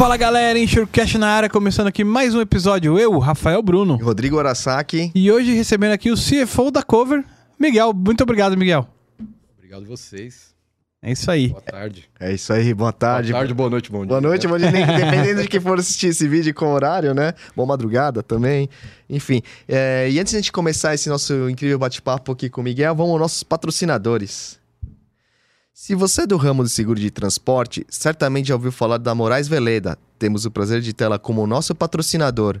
Fala galera, Enxurcast na área, começando aqui mais um episódio. Eu, Rafael Bruno. Rodrigo Arasaki. E hoje recebendo aqui o CFO da Cover, Miguel. Muito obrigado, Miguel. Obrigado vocês. É isso aí. Boa tarde. É isso aí, boa tarde. Boa tarde, boa noite, bom dia. Boa noite, bom dia. Dependendo de quem for assistir esse vídeo com horário, né? Boa madrugada também. Enfim, é, e antes de a gente começar esse nosso incrível bate-papo aqui com o Miguel, vamos aos nossos patrocinadores. Se você é do ramo de seguro de transporte, certamente já ouviu falar da Moraes Veleda. Temos o prazer de tê-la como nosso patrocinador.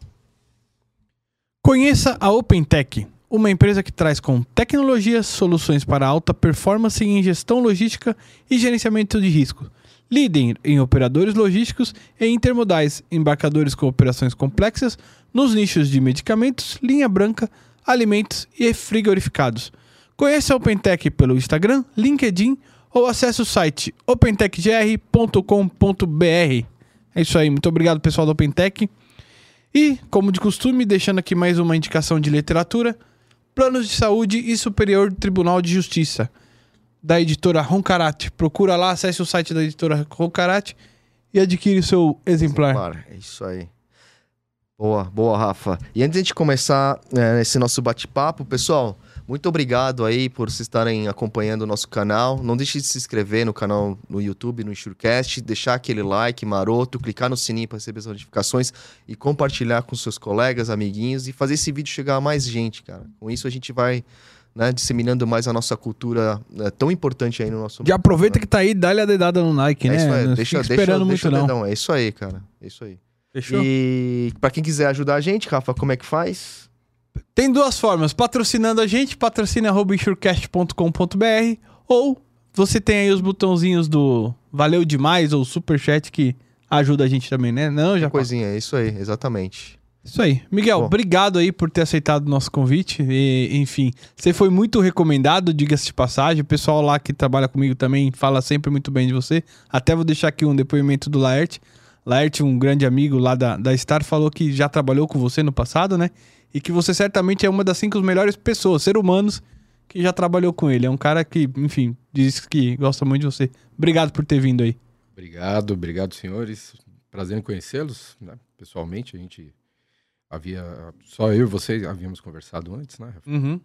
Conheça a OpenTech, uma empresa que traz com tecnologias soluções para alta performance em gestão logística e gerenciamento de risco. Líder em operadores logísticos e intermodais, embarcadores com operações complexas nos nichos de medicamentos, linha branca, alimentos e frigorificados. Conheça a OpenTech pelo Instagram, LinkedIn ou acesse o site opentechgr.com.br. É isso aí, muito obrigado pessoal da OpenTech. E, como de costume, deixando aqui mais uma indicação de literatura: Planos de Saúde e Superior Tribunal de Justiça, da editora Roncarate. Procura lá, acesse o site da editora Roncarate e adquire o seu exemplar. Claro, é isso aí. Boa, boa, Rafa. E antes de a gente começar né, esse nosso bate-papo, pessoal, muito obrigado aí por vocês estarem acompanhando o nosso canal. Não deixe de se inscrever no canal no YouTube, no Insurecast, deixar aquele like maroto, clicar no sininho para receber as notificações e compartilhar com seus colegas, amiguinhos e fazer esse vídeo chegar a mais gente, cara. Com isso a gente vai né, disseminando mais a nossa cultura né, tão importante aí no nosso Já aproveita que tá aí, dá-lhe a dedada no like, é né? isso aí, não deixa, esperando deixa muito, não. É isso aí, cara. É isso aí. Fechou? E para quem quiser ajudar a gente, Rafa, como é que faz? Tem duas formas: patrocinando a gente, patrocina.insurecast.com.br ou você tem aí os botãozinhos do Valeu Demais ou Superchat que ajuda a gente também, né? Não, já Coisinha, é isso aí, exatamente. Isso aí. Miguel, Bom. obrigado aí por ter aceitado o nosso convite. E, enfim, você foi muito recomendado, diga-se de passagem. O pessoal lá que trabalha comigo também fala sempre muito bem de você. Até vou deixar aqui um depoimento do Laerte. Laerte, um grande amigo lá da, da Star, falou que já trabalhou com você no passado, né? E que você certamente é uma das cinco melhores pessoas, ser humanos, que já trabalhou com ele. É um cara que, enfim, diz que gosta muito de você. Obrigado por ter vindo aí. Obrigado, obrigado, senhores. Prazer em conhecê-los, né? Pessoalmente, a gente havia. Só eu e você havíamos conversado antes, né? Rafa? Uhum.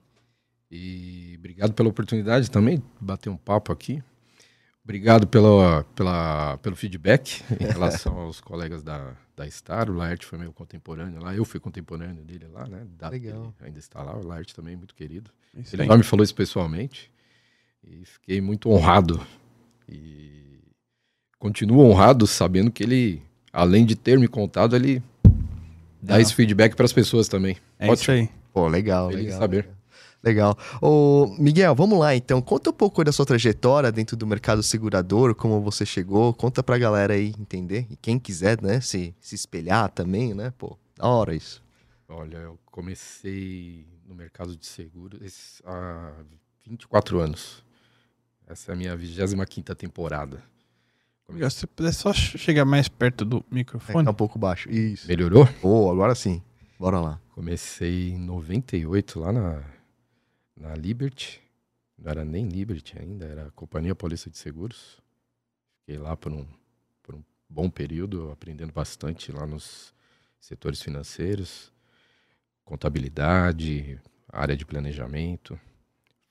E obrigado pela oportunidade também de bater um papo aqui. Obrigado pela, pela, pelo feedback em relação aos colegas da, da Star. O Laerte foi meu contemporâneo lá. Eu fui contemporâneo dele lá, né? Que Legal. ele ainda está lá. O Laerte também, muito querido. Isso Ele já me falou isso pessoalmente e fiquei muito honrado. E continuo honrado sabendo que ele, além de ter me contado, ele dá esse feedback para as pessoas também. É isso aí. Pô, legal, Feliz legal. saber. Legal. Ô, Miguel, vamos lá então. Conta um pouco da sua trajetória dentro do mercado segurador, como você chegou. Conta pra galera aí entender. E quem quiser, né, se, se espelhar também, né? Pô, da hora isso. Olha, eu comecei no mercado de seguros há 24 anos. Essa é a minha 25ª temporada. Miguel, se você puder só chegar mais perto do É, microfone. tá um pouco baixo. Isso. Melhorou? Pô, agora sim. Bora lá. Comecei em 98 lá na, na Liberty. Não era nem Liberty ainda, era a Companhia Paulista de Seguros. Fiquei lá por um, por um bom período, aprendendo bastante lá nos setores financeiros, contabilidade, área de planejamento.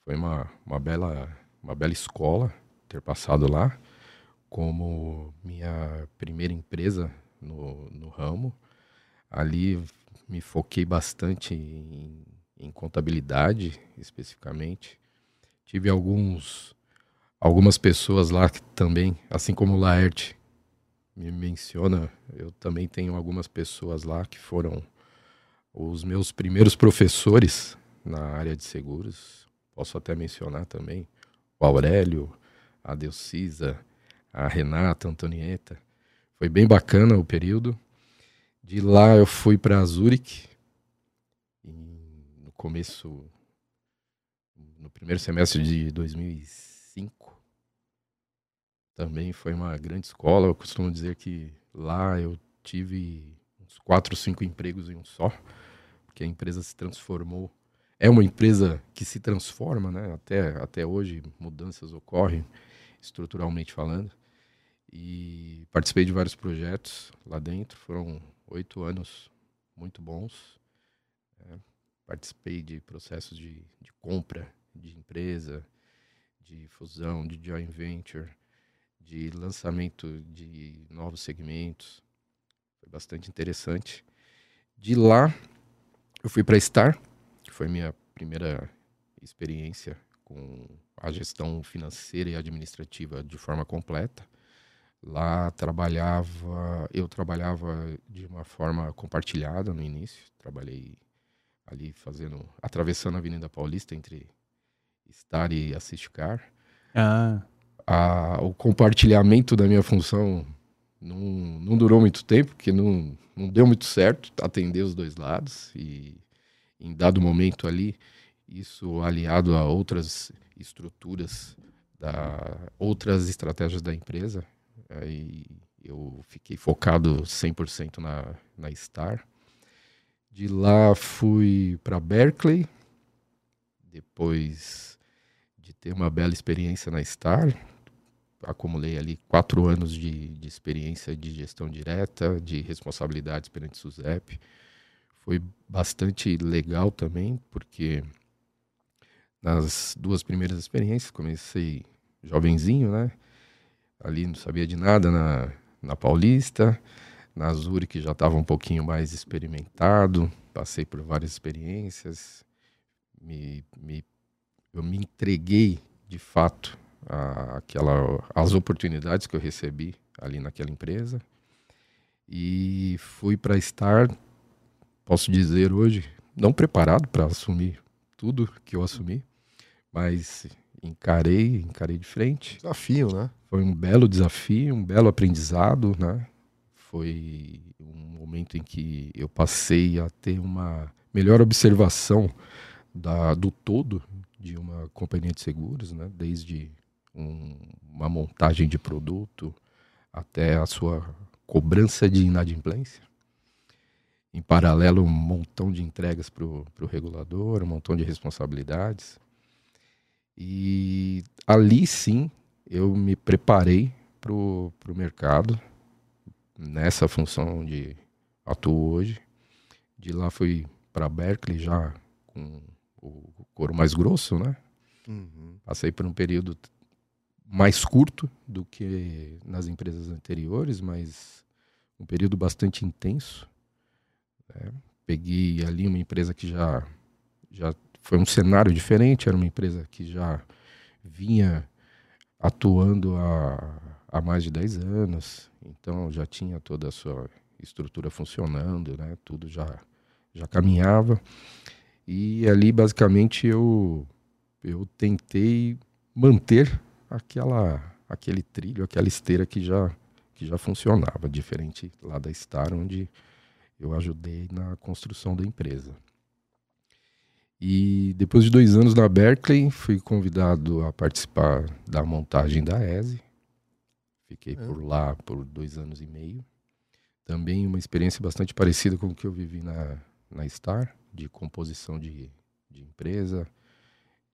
Foi uma, uma, bela, uma bela escola ter passado lá como minha primeira empresa no, no ramo. Ali me foquei bastante em, em contabilidade, especificamente. Tive alguns algumas pessoas lá que também, assim como o Laerte me menciona, eu também tenho algumas pessoas lá que foram os meus primeiros professores na área de seguros. Posso até mencionar também o Aurélio, a Delcisa, a Renata, a Antonieta. Foi bem bacana o período. De lá eu fui para Zurich, começo, no primeiro semestre de 2005. Também foi uma grande escola. Eu costumo dizer que lá eu tive uns quatro, cinco empregos em um só, porque a empresa se transformou. É uma empresa que se transforma, né? Até, até hoje mudanças ocorrem, estruturalmente falando. E participei de vários projetos lá dentro. Foram oito anos muito bons. Participei de processos de, de compra de empresa, de fusão, de joint venture, de lançamento de novos segmentos. Foi bastante interessante. De lá, eu fui para Star, que foi minha primeira experiência com a gestão financeira e administrativa de forma completa. Lá trabalhava, eu trabalhava de uma forma compartilhada no início. Trabalhei ali fazendo, atravessando a Avenida Paulista entre Star e Assistcar. Ah. A, o compartilhamento da minha função não, não durou muito tempo, porque não, não deu muito certo atender os dois lados. E em dado momento ali, isso aliado a outras estruturas, da, outras estratégias da empresa, Aí eu fiquei focado 100% na, na Star. De lá fui para Berkeley, depois de ter uma bela experiência na Star. Acumulei ali quatro anos de, de experiência de gestão direta, de responsabilidades perante SUSEP. Foi bastante legal também, porque nas duas primeiras experiências, comecei jovenzinho, né? ali não sabia de nada na, na Paulista, na Zurich já estava um pouquinho mais experimentado, passei por várias experiências, me, me, eu me entreguei de fato àquela, às oportunidades que eu recebi ali naquela empresa e fui para estar, posso dizer hoje, não preparado para assumir tudo que eu assumi, mas encarei, encarei de frente. Desafio, né? Foi um belo desafio, um belo aprendizado, né? Foi um momento em que eu passei a ter uma melhor observação da, do todo de uma companhia de seguros, né? Desde um, uma montagem de produto até a sua cobrança de inadimplência. Em paralelo, um montão de entregas para o regulador, um montão de responsabilidades. E ali sim eu me preparei para o mercado nessa função de atuo hoje. De lá fui para Berkeley já com o couro mais grosso, né? Uhum. Passei por um período mais curto do que nas empresas anteriores, mas um período bastante intenso. Né? Peguei ali uma empresa que já já foi um cenário diferente, era uma empresa que já vinha atuando há, há mais de 10 anos, então já tinha toda a sua estrutura funcionando, né? tudo já, já caminhava. E ali, basicamente, eu, eu tentei manter aquela, aquele trilho, aquela esteira que já, que já funcionava, diferente lá da Star, onde eu ajudei na construção da empresa. E depois de dois anos na Berkeley, fui convidado a participar da montagem da ESE. Fiquei é. por lá por dois anos e meio. Também uma experiência bastante parecida com o que eu vivi na, na Star, de composição de, de empresa,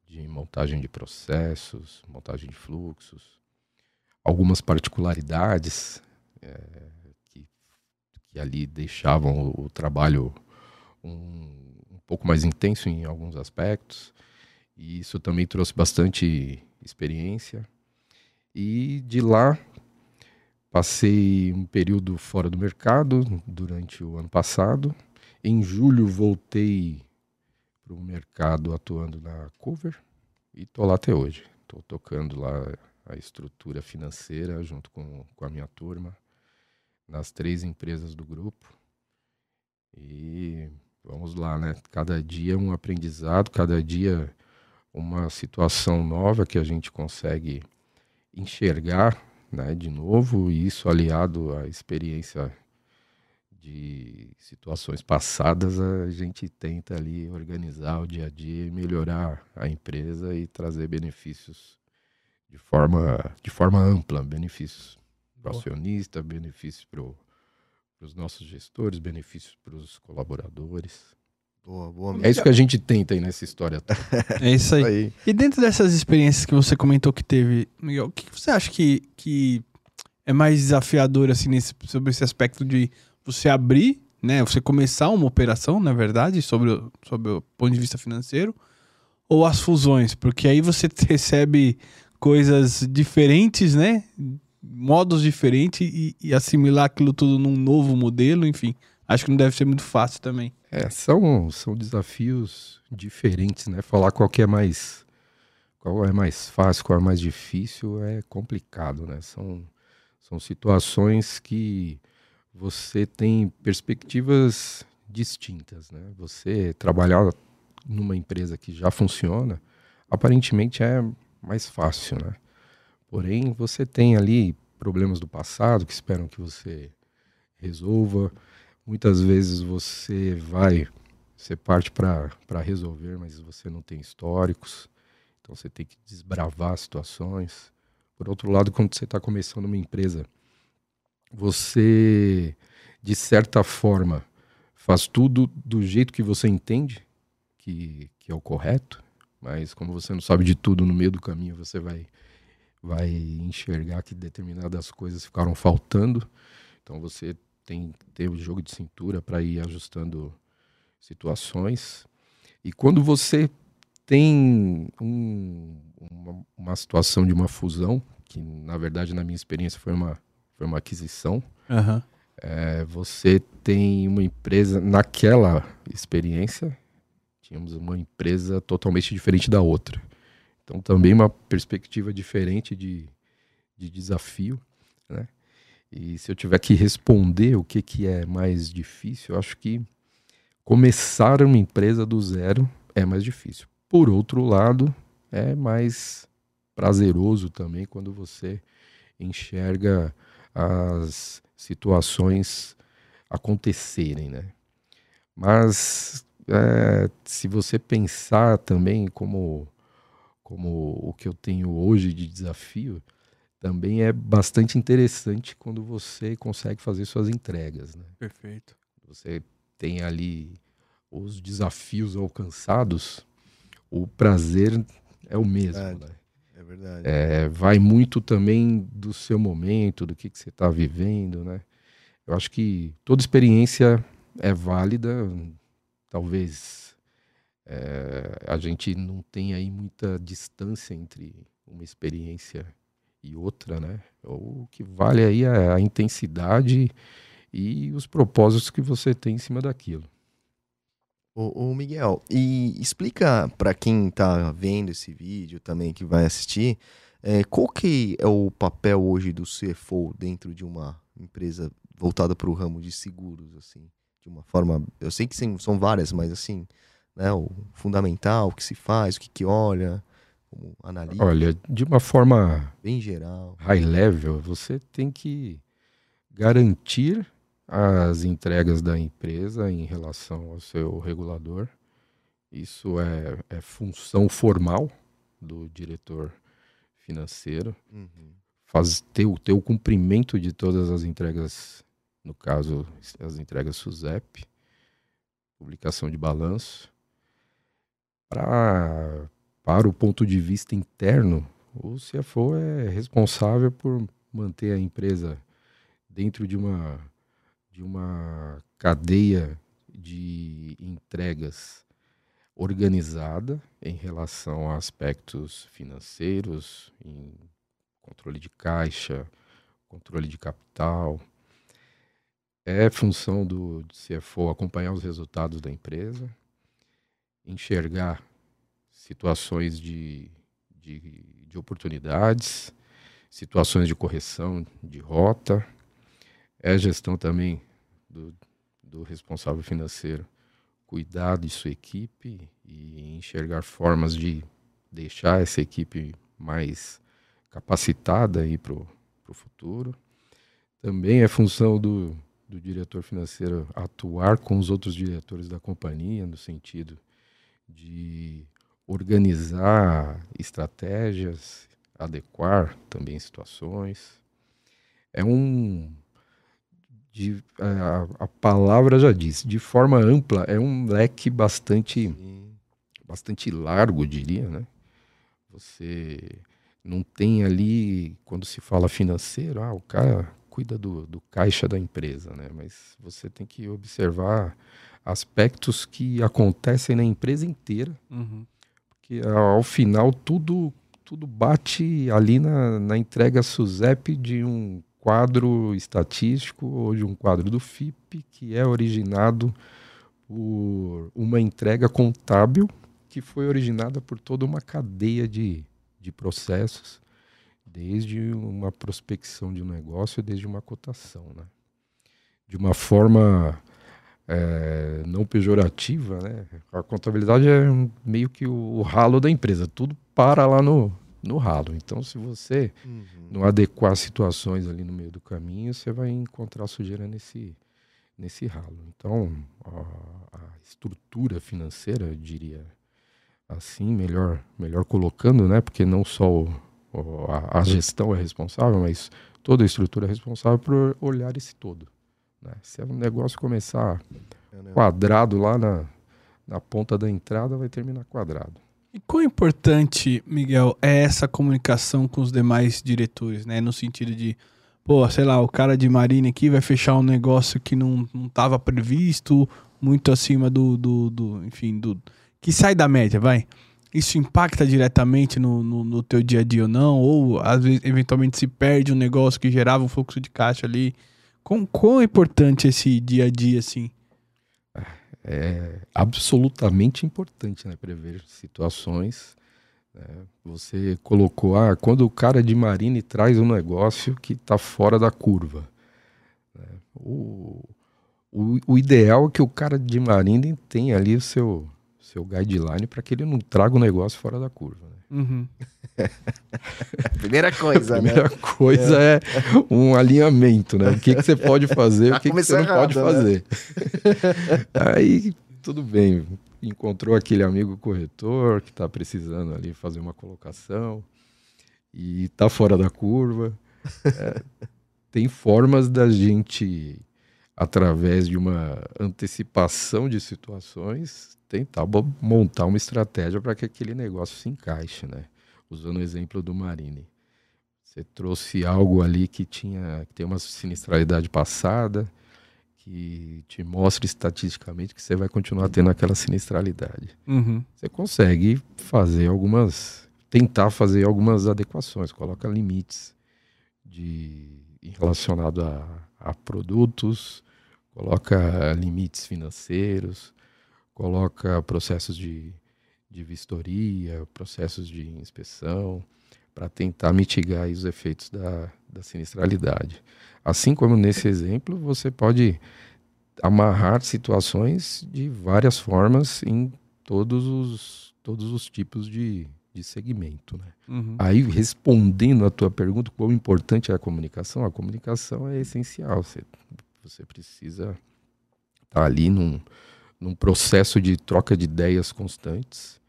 de montagem de processos, montagem de fluxos, algumas particularidades é, que, que ali deixavam o, o trabalho um, pouco mais intenso em alguns aspectos. E isso também trouxe bastante experiência. E de lá passei um período fora do mercado durante o ano passado. Em julho voltei para o mercado atuando na Cover e estou lá até hoje. Estou tocando lá a estrutura financeira junto com, com a minha turma nas três empresas do grupo. E vamos lá, né? Cada dia um aprendizado, cada dia uma situação nova que a gente consegue enxergar, né, de novo, e isso aliado à experiência de situações passadas, a gente tenta ali organizar o dia a dia e melhorar a empresa e trazer benefícios de forma, de forma ampla, benefícios para o acionista, benefícios para os nossos gestores, benefícios para os colaboradores. Boa, boa. É isso que a gente tenta aí nessa história toda. É isso aí. aí. E dentro dessas experiências que você comentou que teve, Miguel, o que você acha que, que é mais desafiador, assim, nesse, sobre esse aspecto de você abrir, né? Você começar uma operação, na verdade, sobre, o- sobre o ponto de vista financeiro, ou as fusões? Porque aí você recebe coisas diferentes, né? Modos diferentes e, e assimilar aquilo tudo num novo modelo, enfim. Acho que não deve ser muito fácil também. É, são, são desafios diferentes, né? Falar qual é mais qual é mais fácil, qual é mais difícil é complicado, né? São, são situações que você tem perspectivas distintas, né? Você trabalhar numa empresa que já funciona, aparentemente é mais fácil, né? Porém, você tem ali problemas do passado que esperam que você resolva. Muitas vezes você vai, você parte para resolver, mas você não tem históricos, então você tem que desbravar situações. Por outro lado, quando você está começando uma empresa, você, de certa forma, faz tudo do jeito que você entende que, que é o correto, mas como você não sabe de tudo no meio do caminho, você vai, vai enxergar que determinadas coisas ficaram faltando. Então você tem ter o jogo de cintura para ir ajustando situações. E quando você tem um, uma, uma situação de uma fusão, que na verdade na minha experiência foi uma, foi uma aquisição, Aham. é, você tem uma empresa, naquela experiência, tínhamos uma empresa totalmente diferente da outra. Então também uma perspectiva diferente de, de desafio, né? E se eu tiver que responder o que, que é mais difícil, eu acho que começar uma empresa do zero é mais difícil. Por outro lado, é mais prazeroso também quando você enxerga as situações acontecerem, né? Mas é, se você pensar também como, como o que eu tenho hoje de desafio, também é bastante interessante quando você consegue fazer suas entregas, né? Perfeito. Você tem ali os desafios alcançados, o prazer é o mesmo, Verdade. né? É verdade. É, vai muito também do seu momento, do que, que você está vivendo, né? Eu acho que toda experiência é válida. Talvez é, a gente não tenha aí muita distância entre uma experiência e outra, né? O que vale aí é a intensidade e os propósitos que você tem em cima daquilo. Ô, ô, Miguel, e explica para quem tá vendo esse vídeo também, que vai assistir, é, qual que é o papel hoje do CFO dentro de uma empresa voltada para o ramo de seguros, assim, de uma forma, eu sei que são várias, mas assim, né, o fundamental, o que se faz, o que que olha, como analisa, Olha, de uma forma bem geral. high level, você tem que garantir as entregas da empresa em relação ao seu regulador. Isso é, é função formal do diretor financeiro. Uhum. Faz ter, o- ter o cumprimento de todas as entregas, no caso, as entregas SUSEP, publicação de balanço. Pra, para o ponto de vista interno, o CFO é responsável por manter a empresa dentro de uma, de uma cadeia de entregas organizada em relação a aspectos financeiros, em controle de caixa, controle de capital. É função do CFO acompanhar os resultados da empresa, enxergar situações de, de, de oportunidades, situações de correção de rota. É gestão também do, do responsável financeiro cuidar de sua equipe e enxergar formas de deixar essa equipe mais capacitada para o futuro. Também é função do, do diretor financeiro atuar com os outros diretores da companhia, no sentido de organizar estratégias, adequar também situações. É um. De, a, a palavra já diz, de forma ampla, é um leque bastante, bastante largo, diria, né? Você não tem ali, quando se fala financeiro, ah, o cara cuida do, do caixa da empresa, né? Mas você tem que observar aspectos que acontecem na empresa inteira, Uhum. Porque ao final tudo tudo bate ali na, na entrega SUSEP de um quadro estatístico ou de um quadro do FIP que é originado por uma entrega contábil que foi originada por toda uma cadeia de, de processos, desde uma prospecção de um negócio, desde uma cotação. Né? De uma forma é, não pejorativa, né? a contabilidade é meio que o, o ralo da empresa, tudo para lá no, no ralo. Então, se você Uhum. não adequar situações ali no meio do caminho, você vai encontrar sujeira nesse, nesse ralo. Então, a, a estrutura financeira, eu diria assim, melhor, melhor colocando, né? Porque não só o- o- a, a gestão é responsável, mas toda a estrutura é responsável por olhar esse todo. Né? Se o negócio começar É, né? quadrado lá na, na ponta da entrada, vai terminar quadrado. E quão importante, Miguel, é essa comunicação com os demais diretores, né? No sentido de, pô, sei lá, o cara de marine aqui vai fechar um negócio que não estava previsto, muito acima do, do, do- enfim, do que sai da média, vai. Isso impacta diretamente no, no, no teu dia a dia ou não? Ou, às vezes, eventualmente se perde um negócio que gerava um fluxo de caixa ali? Quão, quão é importante esse dia a dia, assim? é absolutamente importante, né? Prever situações. né? Você colocou, ah, quando o cara de marine traz um negócio que está fora da curva. né? O, o, o ideal é que o cara de marine tenha ali o seu, seu guideline para que ele não traga o negócio fora da curva. né? Uhum. Primeira A coisa, né? primeira coisa é. um alinhamento, né? O que, que você pode fazer, o que, que você começou não pode errado, né? fazer. Aí, tudo bem. Encontrou aquele amigo corretor que está precisando ali fazer uma colocação e está fora da curva. É, tem formas da gente, através de uma antecipação de situações, tentar montar uma estratégia para que aquele negócio se encaixe, né? Usando o exemplo do Marine. Você trouxe algo ali que tinha que tem uma sinistralidade passada, que te mostra estatisticamente que você vai continuar tendo aquela sinistralidade. Uhum. Você consegue fazer algumas, tentar fazer algumas adequações, coloca limites de relacionado a, a produtos, coloca limites financeiros, coloca processos de, de vistoria, processos de inspeção, para tentar mitigar os efeitos da, da sinistralidade. Assim como nesse exemplo, você pode amarrar situações de várias formas em todos os, todos os tipos de, de segmento. Né? Uhum. Aí, respondendo a tua pergunta, quão importante é a comunicação? A comunicação é essencial. Você, você precisa estar ali num, num processo de troca de ideias constantes.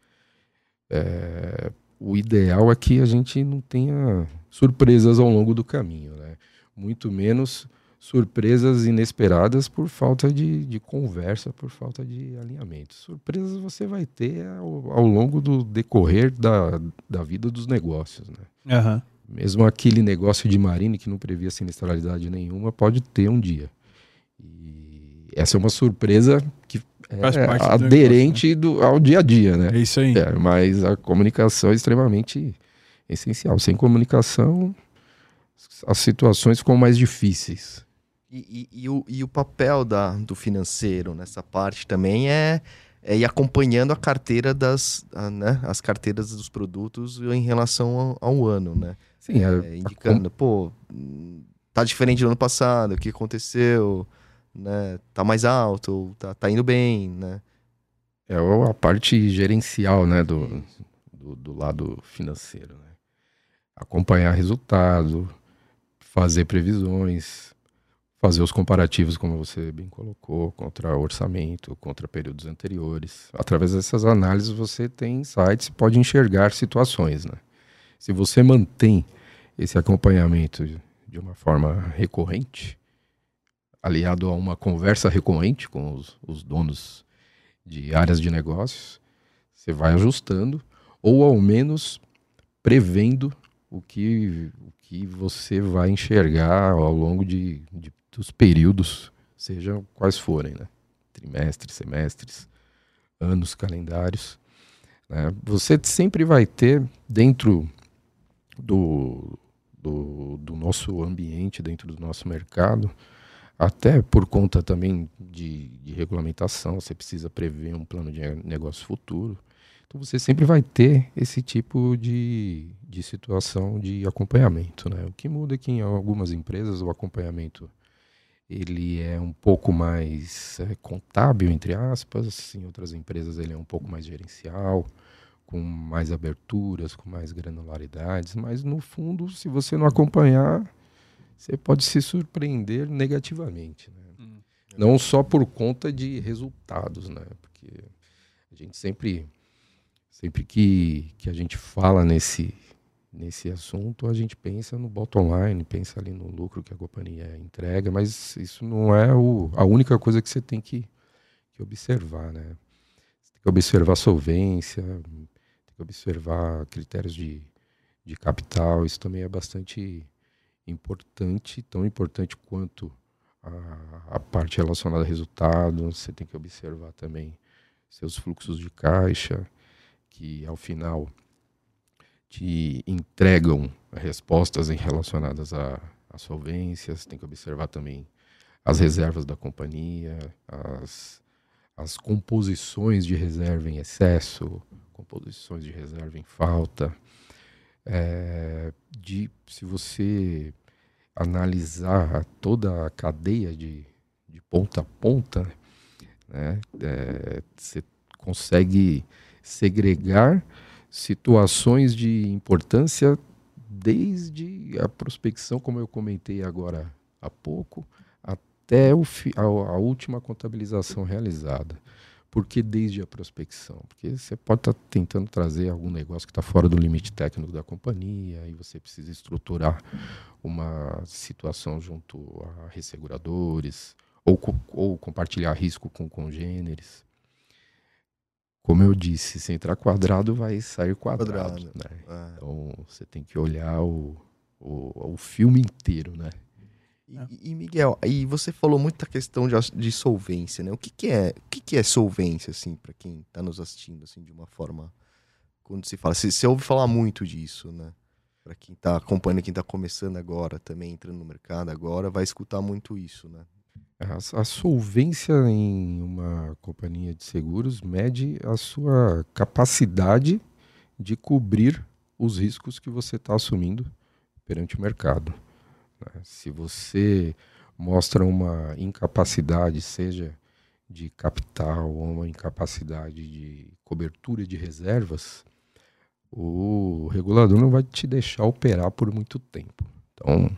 É, o ideal é que a gente não tenha surpresas ao longo do caminho, né? Muito menos surpresas inesperadas por falta de, de conversa, por falta de alinhamento. Surpresas você vai ter ao, ao longo do decorrer da, da vida dos negócios, né? Aham. Mesmo aquele negócio de marine que não previa sinistralidade nenhuma, pode ter um dia. E essa é uma surpresa é Faz parte do aderente do, ao dia a dia, né? É isso aí. É, mas a comunicação é extremamente essencial. Sem comunicação, as situações ficam mais difíceis. E, e- e o, e o papel da, do financeiro nessa parte também é, é ir acompanhando a carteira das, a, né, as carteiras dos produtos em relação ao, ao ano, né? Sim, a- É, indicando, pô, hum, tá diferente do ano passado, o que aconteceu, né? Tá mais alto, ou tá, tá indo bem, né? É o- a parte gerencial, né, do, do, do lado financeiro, né? Acompanhar resultado, fazer previsões, fazer os comparativos, como você bem colocou, contra orçamento, contra períodos anteriores. Através dessas análises, você tem insights e pode enxergar situações. Né? Se você mantém esse acompanhamento de uma forma recorrente, aliado a uma conversa recorrente com os, os donos de áreas de negócios, você vai ajustando, ou ao menos prevendo o que, o que você vai enxergar ao longo de, de dos períodos, sejam quais forem, né? trimestres, semestres, anos, calendários. Né? Você sempre vai ter dentro do, do, do, nosso ambiente, dentro do nosso mercado, até por conta também de, de regulamentação, você precisa prever um plano de negócio futuro. Então você sempre vai ter esse tipo de, de situação de acompanhamento. Né? O que muda é que em algumas empresas o acompanhamento ele é um pouco mais é, contábil, entre aspas, em outras empresas ele é um pouco mais gerencial, com mais aberturas, com mais granularidades, mas no fundo, se você não acompanhar, você pode se surpreender negativamente. Né? Hum. Não só por conta de resultados, né? porque a gente sempre, sempre que, que a gente fala nesse, nesse assunto, a gente pensa no bottom line, pensa ali no lucro que a companhia entrega, mas isso não é o, a única coisa que você tem que, que observar, né? Você tem que observar solvência, tem que observar critérios de, de capital, isso também é bastante importante, tão importante quanto a, a parte relacionada a resultado, você tem que observar também seus fluxos de caixa, que ao final te entregam respostas relacionadas a, a solvências, tem que observar também as reservas da companhia, as, as composições de reserva em excesso, composições de reserva em falta. É, de, se você analisar toda a cadeia de, de ponta a ponta, né, é, você consegue segregar situações de importância desde a prospecção, como eu comentei agora há pouco, até o a, a última contabilização realizada. Por que desde a prospecção? Porque você pode estar tá tentando trazer algum negócio que está fora do limite técnico da companhia e você precisa estruturar uma situação junto a resseguradores ou, ou compartilhar risco com congêneres como eu disse, se entrar quadrado, vai sair quadrado. quadrado. Né? É. Então você tem que olhar o, o, o filme inteiro, né? E, e, Miguel, aí você falou muito da questão de, de solvência, né? O que, que é o que, que é solvência, assim, para quem está nos assistindo, assim, de uma forma quando se fala, você, você ouve falar muito disso, né? Para quem está acompanhando, quem está começando agora, também entrando no mercado agora, vai escutar muito isso, né? A, a solvência em uma companhia de seguros mede a sua capacidade de cobrir os riscos que você está assumindo perante o mercado. Né? Se você mostra uma incapacidade, seja de capital ou uma incapacidade de cobertura de reservas, o regulador não vai te deixar operar por muito tempo. Então,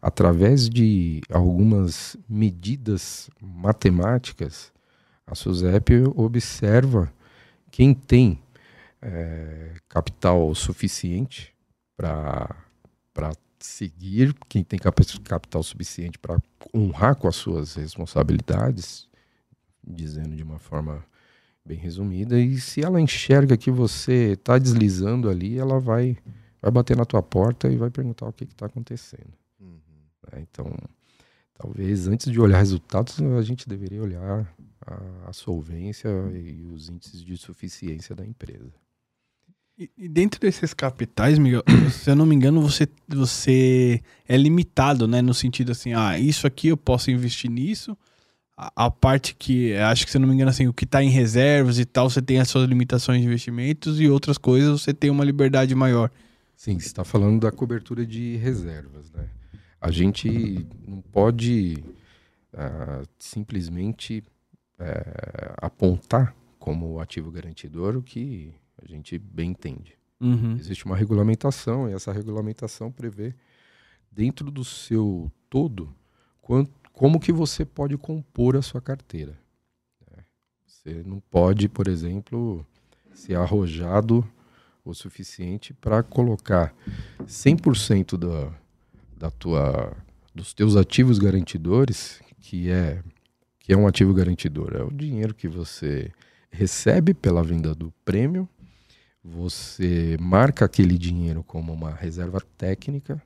através de algumas medidas matemáticas, a SUSEP observa quem tem é, capital suficiente para seguir, quem tem capital suficiente para honrar com as suas responsabilidades, dizendo de uma forma bem resumida, e se ela enxerga que você está deslizando ali, ela vai, vai bater na tua porta e vai perguntar o que está acontecendo. Né? Então, talvez antes de olhar resultados, a gente deveria olhar a, a solvência e os índices de suficiência da empresa. E, dentro desses capitais, Miguel, se eu não me engano, você, você é limitado, né? No sentido assim, ah, isso aqui eu posso investir nisso. A, a parte que, acho que se eu não me engano, assim, o que está em reservas e tal, você tem as suas limitações de investimentos e outras coisas você tem uma liberdade maior. Sim, você está falando da cobertura de reservas, né? A gente não pode uh, simplesmente uh, apontar como ativo garantidor o que a gente bem entende. Uhum. Existe uma regulamentação e essa regulamentação prevê dentro do seu todo quanto, como que você pode compor a sua carteira. né? Você não pode, por exemplo, ser arrojado o suficiente para colocar 100% da, da tua, dos teus ativos garantidores, que é, que é um ativo garantidor, é o dinheiro que você recebe pela venda do prêmio, você marca aquele dinheiro como uma reserva técnica,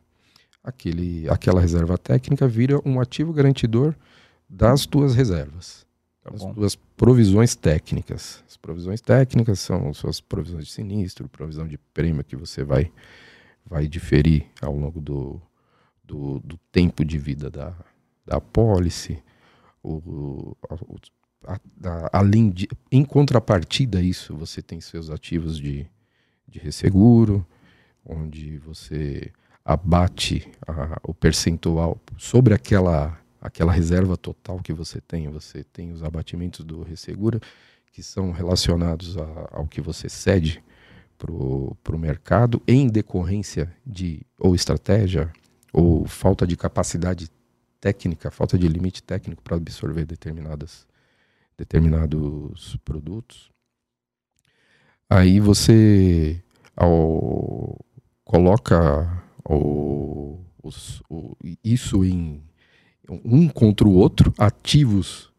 aquele, aquela reserva técnica vira um ativo garantidor das tuas reservas, Tá das bom. tuas provisões técnicas. As provisões técnicas são suas provisões de sinistro, provisão de prêmio que você vai, vai diferir ao longo do, do, do tempo de vida da, da apólice. O, o- a- a- além de, em contrapartida a isso, você tem seus ativos de, de resseguro, onde você abate a- o percentual sobre aquela, aquela reserva total que você tem. Você tem os abatimentos do resseguro que são relacionados a- ao que você cede para o mercado em decorrência de ou estratégia ou falta de capacidade técnica, falta de limite técnico para absorver determinadas, determinados produtos. Aí você ao, coloca o, os- o- isso em um contra o outro, ativos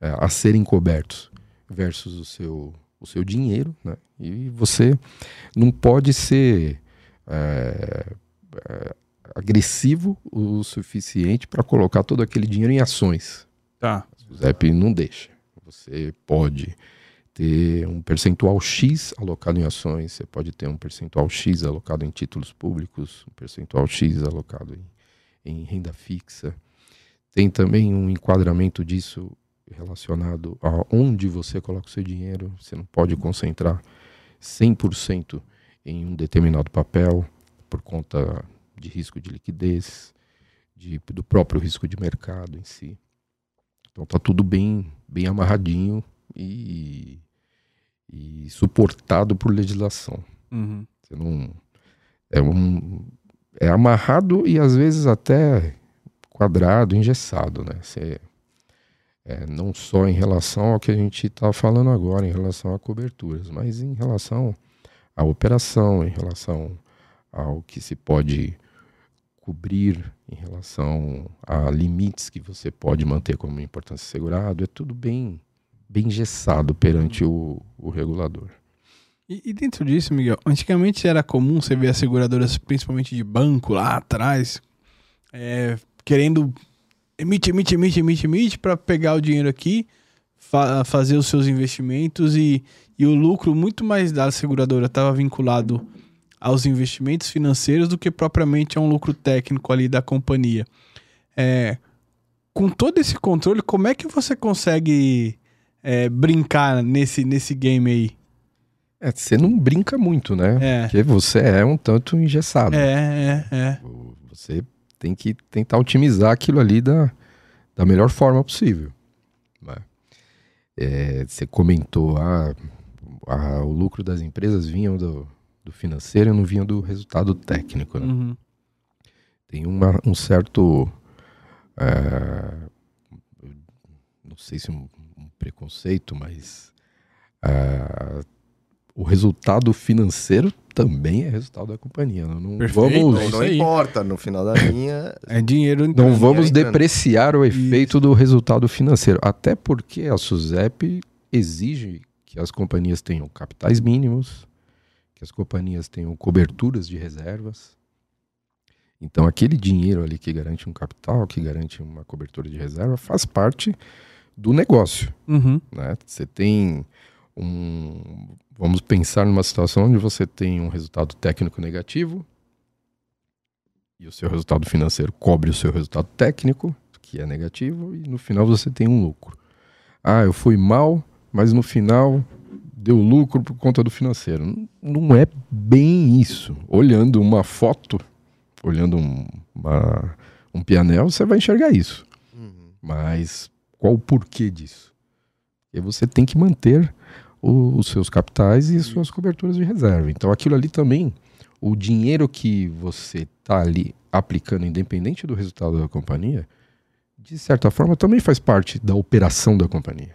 é, a serem cobertos versus o seu, o seu dinheiro, né? E você não pode ser é, é, agressivo o suficiente para colocar todo aquele dinheiro em ações. Tá. O ZEP não deixa. Você pode ter um percentual X alocado em ações, você pode ter um percentual X alocado em títulos públicos, um percentual X alocado em, em renda fixa. Tem também um enquadramento disso relacionado a onde você coloca o seu dinheiro. Você não pode concentrar 100% em um determinado papel por conta de risco de liquidez, de, do próprio risco de mercado em si. Então tá tudo bem, bem amarradinho e, e suportado por legislação. Uhum. Você não é um é amarrado e às vezes até quadrado, engessado, né? Você, é, não só em relação ao que a gente está falando agora, em relação a coberturas, mas em relação à operação, em relação ao que se pode cobrir, em relação a limites que você pode manter como importância segurado, é tudo bem, bem engessado perante o, o regulador. E, e dentro disso, Miguel, antigamente era comum você ver as seguradoras, principalmente de banco, lá atrás, é, querendo emite, emite, emite, emite, emite para pegar o dinheiro aqui, fa- fazer os seus investimentos e, e o lucro muito mais da seguradora estava vinculado aos investimentos financeiros do que propriamente a um lucro técnico ali da companhia. É, com todo esse controle, como é que você consegue é, brincar nesse, nesse game aí? É, você não brinca muito, né? É. Porque você é um tanto engessado. É, é, é. Você tem que tentar otimizar aquilo ali da, da melhor forma possível. né? É, você comentou, ah, ah, o lucro das empresas vinha do, do financeiro e não vinha do resultado técnico. Né? Uhum. Tem uma, um certo. é, não sei se um, um preconceito, mas. ah, o resultado financeiro também é resultado da companhia. Não Perfeito. vamos Não, isso não importa, no final da linha. É dinheiro. Não vamos entrando. depreciar o efeito do resultado financeiro, até porque a SUSEP exige que as companhias tenham capitais mínimos, que as companhias tenham coberturas de reservas. Então, aquele dinheiro ali que garante um capital, que garante uma cobertura de reserva, faz parte do negócio. Uhum. né? Você tem um. Vamos pensar numa situação onde você tem um resultado técnico negativo e o seu resultado financeiro cobre o seu resultado técnico, que é negativo, e no final você tem um lucro. Ah, eu fui mal, mas no final deu lucro por conta do financeiro. Não- é bem isso. Olhando uma foto, olhando um, uma- um pianel, você vai enxergar isso. Uhum. Mas qual o porquê disso? E você tem que manter o- os seus capitais e suas coberturas de reserva. Então aquilo ali também, o dinheiro que você está ali aplicando, independente do resultado da companhia, de certa forma, também faz parte da operação da companhia.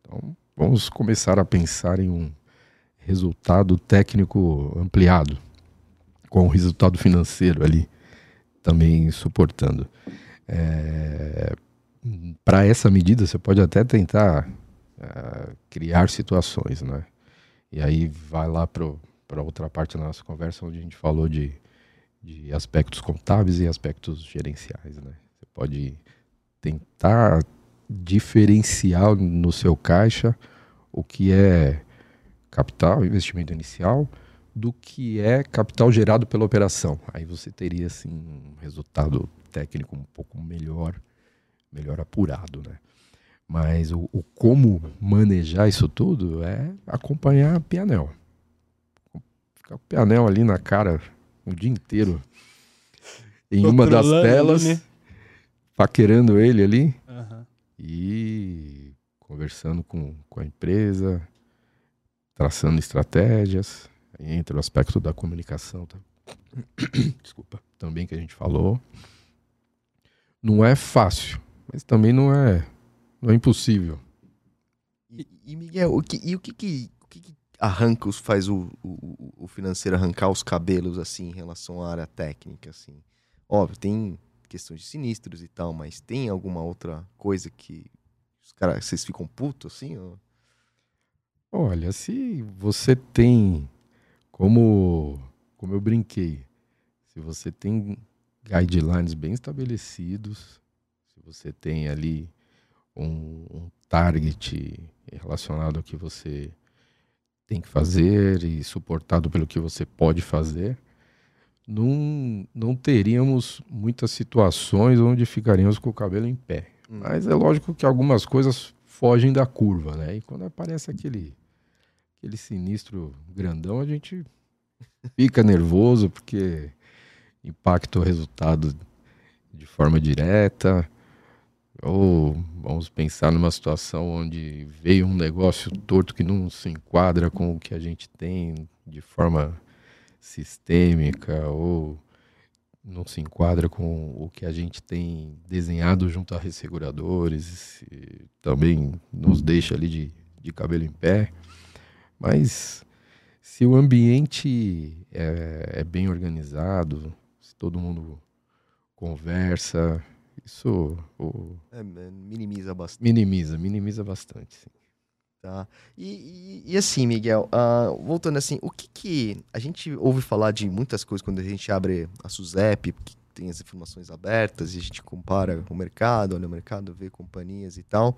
Então, vamos começar a pensar em um resultado técnico ampliado, com o resultado financeiro ali também suportando. É, Para essa medida, você pode até tentar uh, criar situações, né? E aí vai lá para outra parte da nossa conversa, onde a gente falou de, de aspectos contábeis e aspectos gerenciais, né? Você pode tentar diferenciar no seu caixa o que é capital, investimento inicial, do que é capital gerado pela operação. Aí você teria assim um resultado técnico um pouco melhor, melhor apurado, né? Mas o, o como manejar isso tudo é acompanhar a Pianel. Ficar com o Pianel ali na cara o dia inteiro em uma das telas, né? paquerando ele ali. E conversando com, com a empresa, traçando estratégias. Entra o aspecto da comunicação, tá? desculpa, também que a gente falou. Não é fácil, mas também não é, não é impossível. E, e Miguel, o que, e o que, que, o que, que arranca os, faz o, o, o financeiro arrancar os cabelos assim em relação à área técnica assim? Óbvio, tem questões de sinistros e tal, mas tem alguma outra coisa que os caras, vocês ficam putos assim? Ou... Olha, se você tem, como, como eu brinquei, se você tem guidelines bem estabelecidos, se você tem ali um, um target relacionado ao que você tem que fazer e suportado pelo que você pode fazer, não, não teríamos muitas situações onde ficaríamos com o cabelo em pé. Hum. Mas é lógico que algumas coisas fogem da curva, né? E quando aparece aquele, aquele sinistro grandão, a gente fica nervoso porque impacta o resultado de forma direta. Ou vamos pensar numa situação onde veio um negócio torto que não se enquadra com o que a gente tem de forma sistêmica ou não se enquadra com o que a gente tem desenhado junto a resseguradores, também nos deixa ali de, de cabelo em pé. Mas se o ambiente é, é bem organizado, se todo mundo conversa, isso o, é, minimiza bastante. Minimiza, minimiza bastante. Sim. Tá. E, e, e assim, Miguel, uh, voltando assim, o que que. A gente ouve falar de muitas coisas quando a gente abre a SUSEP, que tem as informações abertas e a gente compara o mercado, olha o mercado, vê companhias e tal.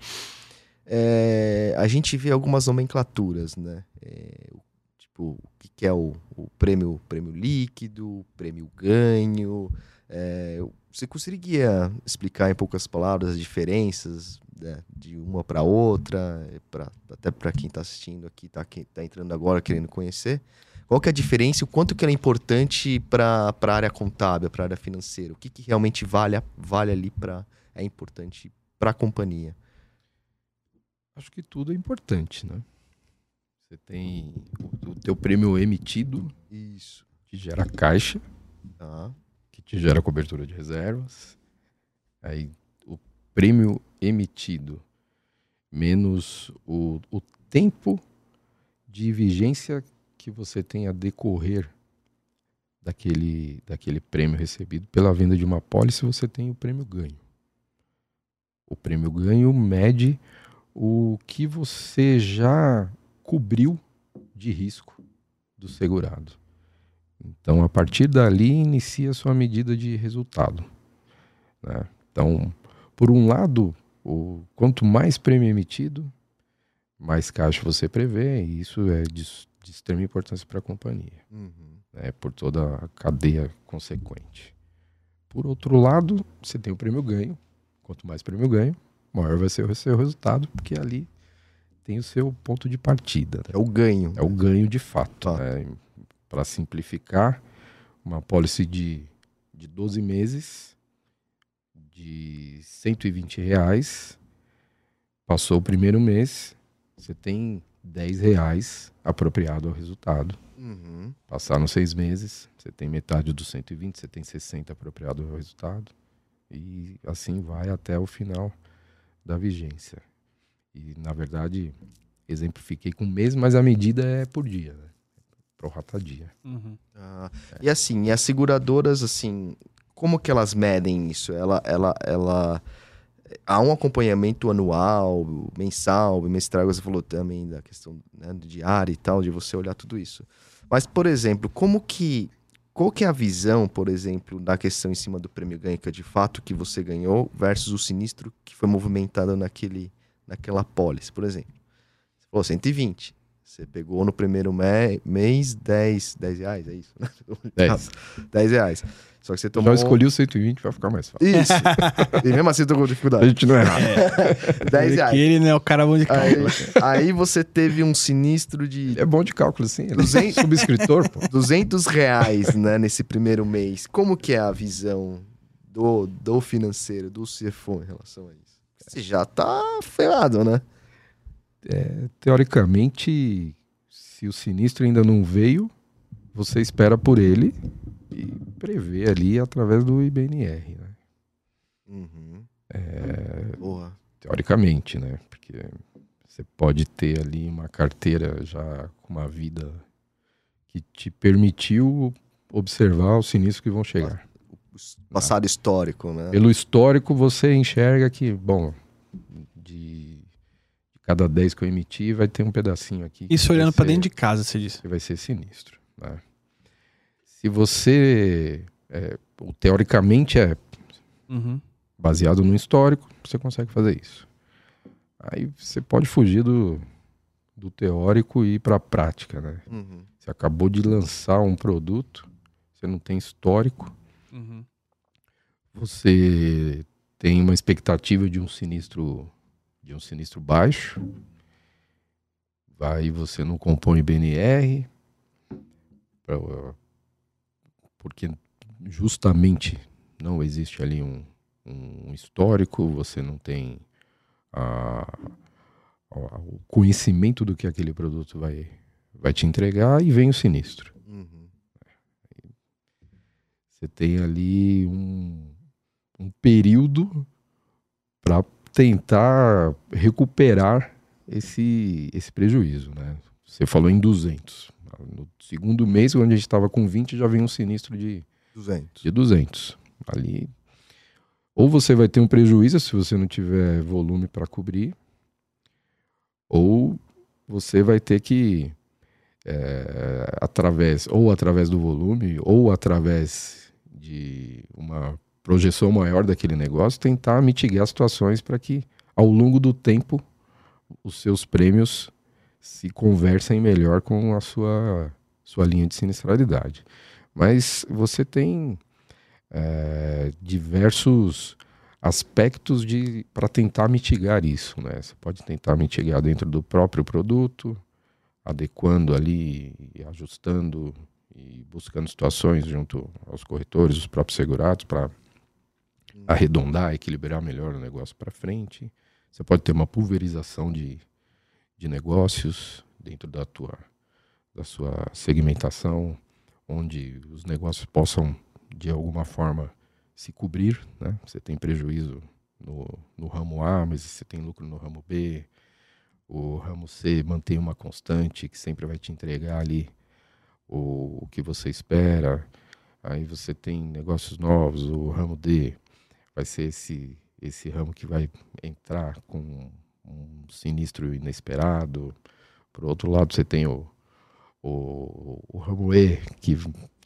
É, a gente vê algumas nomenclaturas, né? É, tipo, o que, que é o, o, prêmio, prêmio líquido, prêmio ganho. É, você conseguiria explicar em poucas palavras as diferenças né, de uma para outra, pra, até para quem está assistindo aqui, está tá entrando agora querendo conhecer. Qual que é a diferença e o quanto que ela é importante para a área contábil, para a área financeira? O que, que realmente vale, vale ali para é importante para a companhia? Acho que tudo é importante, né? Você tem o, o teu prêmio emitido, isso, que gera caixa, tá. Que te gera cobertura de reservas. Aí o prêmio emitido menos o, o tempo de vigência que você tem a decorrer daquele, daquele prêmio recebido pela venda de uma pólice, você tem o prêmio ganho. O prêmio ganho mede o que você já cobriu de risco do segurado. Então, a partir dali, inicia a sua medida de resultado. Né? Então, por um lado, o, quanto mais prêmio emitido, mais caixa você prevê, e isso é de, de extrema importância para a companhia, uhum. né, por toda a cadeia consequente. Por outro lado, você tem o prêmio ganho, quanto mais prêmio ganho, maior vai ser o seu resultado, porque ali tem o seu ponto de partida. Né? É o ganho. É o ganho de fato. Né? Para simplificar, uma pólice de, de 12 meses de 120 reais, passou o primeiro mês, você tem 10 reais apropriado ao resultado. Uhum. Passaram seis meses, você tem metade dos 120, você tem 60 apropriado ao resultado. E assim vai até o final da vigência. E, na verdade, exemplifiquei com mês, mas a medida é por dia, né? Prorata dia. Uhum. Ah, E assim, e as seguradoras, assim, como que elas medem isso? Ela, ela, ela... Há um acompanhamento anual, mensal, bimestral, você falou também da questão né, do diário e tal, de você olhar tudo isso. Mas, por exemplo, como que... Qual que é a visão, por exemplo, da questão em cima do prêmio ganho, que é de fato que você ganhou, versus o sinistro que foi movimentado naquele, naquela pólice, por exemplo? Você falou 120. Você pegou no primeiro me- mês 10, 10 reais, é isso? 10. 10 reais. Só que você tomou. Já escolhi o 120 vai ficar mais fácil. Isso. e mesmo assim, eu tô com A dificuldade. gente não é errado. 10 Que reais. ele, né, o cara bom de Aí, cálculo. aí você teve um sinistro de Ele é bom de cálculo, sim. Ele é 200 subscritor, pô. 200 reais né, nesse primeiro mês. Como que é a visão do, do financeiro, do CFO em relação a isso? Você já tá ferrado, né? Teoricamente, se o sinistro ainda não veio, você espera por ele e prevê ali através do IBNR, né? Uhum. É, Boa. teoricamente, né? Porque você pode ter ali uma carteira já com uma vida que te permitiu observar os sinistros que vão chegar. O passado histórico, né? Pelo histórico, você enxerga que, bom, cada 10 que eu emiti, vai ter um pedacinho aqui. Isso olhando pra ser- dentro de casa, você disse. que vai ser sinistro. né? Se você, é, o- teoricamente, é Uhum. baseado no histórico, você consegue fazer isso. Aí você pode fugir do, do teórico e ir para a prática, né? Uhum. Você acabou de lançar um produto, você não tem histórico, Uhum. você tem uma expectativa de um sinistro de um sinistro baixo, aí você não compõe BNR, porque justamente não existe ali um, um histórico, você não tem a- a- o conhecimento do que aquele produto vai, vai te entregar e vem o sinistro. Uhum. Você tem ali um, um período para tentar recuperar esse, esse prejuízo, né? Você falou em 200. No segundo mês, quando a gente estava com 20, já vem um sinistro de, 200. de 200. Ali, ou você vai ter um prejuízo se você não tiver volume para cobrir, ou você vai ter que, é, através, ou através do volume, ou através de uma projeção maior daquele negócio, tentar mitigar situações para que, ao longo do tempo, os seus prêmios se conversem melhor com a sua, sua linha de sinistralidade. Mas você tem é, diversos aspectos de para tentar mitigar isso, né? Você pode tentar mitigar dentro do próprio produto, adequando ali, ajustando e buscando situações junto aos corretores, os próprios segurados para arredondar, equilibrar melhor o negócio para frente. Você pode ter uma pulverização de, de negócios dentro da tua da sua segmentação, onde os negócios possam de alguma forma se cobrir, né? Você tem prejuízo no, no ramo A, mas você tem lucro no ramo B. O ramo C mantém uma constante que sempre vai te entregar ali o, o que você espera. Aí você tem negócios novos, o ramo D vai ser esse esse ramo que vai entrar com um sinistro inesperado. Por outro lado, você tem o, o, o ramo E, que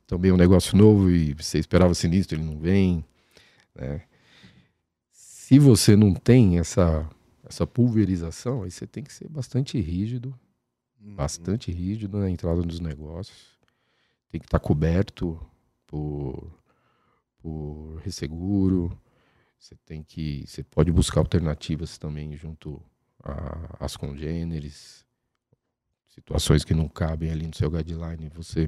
também é um negócio novo e você esperava sinistro, ele não vem. Né? Se você não tem essa, essa pulverização, aí você tem que ser bastante rígido, Uhum. bastante rígido na entrada dos negócios. Tem que estar coberto por, por resseguro. Você tem que. Você pode buscar alternativas também junto a- às congêneres. Situações que não cabem ali no seu guideline, você,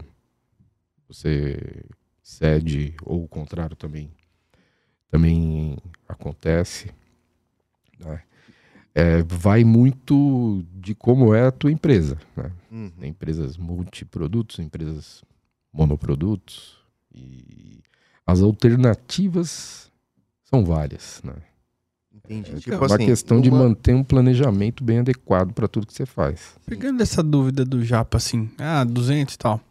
você cede, ou o contrário também, também acontece. né? É, vai muito de como é a tua empresa. Né? Uhum. Tem empresas multiprodutos, empresas monoprodutos. E as alternativas são várias, né? Entendi. É tipo uma assim, questão de uma- manter um planejamento bem adequado para tudo que você faz. Pegando essa dúvida do Japa, assim, ah, 200 e tal.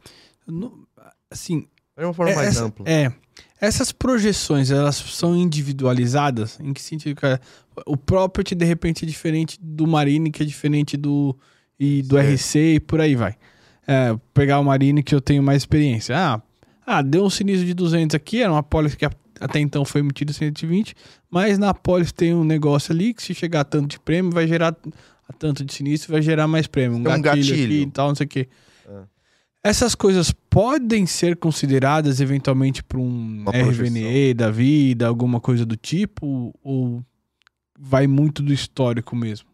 No- assim, É uma forma é, mais essa- ampla. É. Essas projeções, elas são individualizadas? Em que sentido, cara? O property, de repente, é diferente do Marine, que é diferente do, e do Certo. RC e por aí vai. É, pegar o Marine, que eu tenho mais experiência. Ah, ah, deu um sinistro de 200 aqui, era uma pólice que a- até então foi emitida 120, mas na pólice tem um negócio ali que se chegar a tanto de prêmio, vai gerar a tanto de sinistro, vai gerar mais prêmio. Um Tem um gatilho, gatilho. aqui e tal, não sei o quê. É. Essas coisas podem ser consideradas eventualmente para um Uma projeção. RVNE da vida, alguma coisa do tipo? Ou vai muito do histórico mesmo?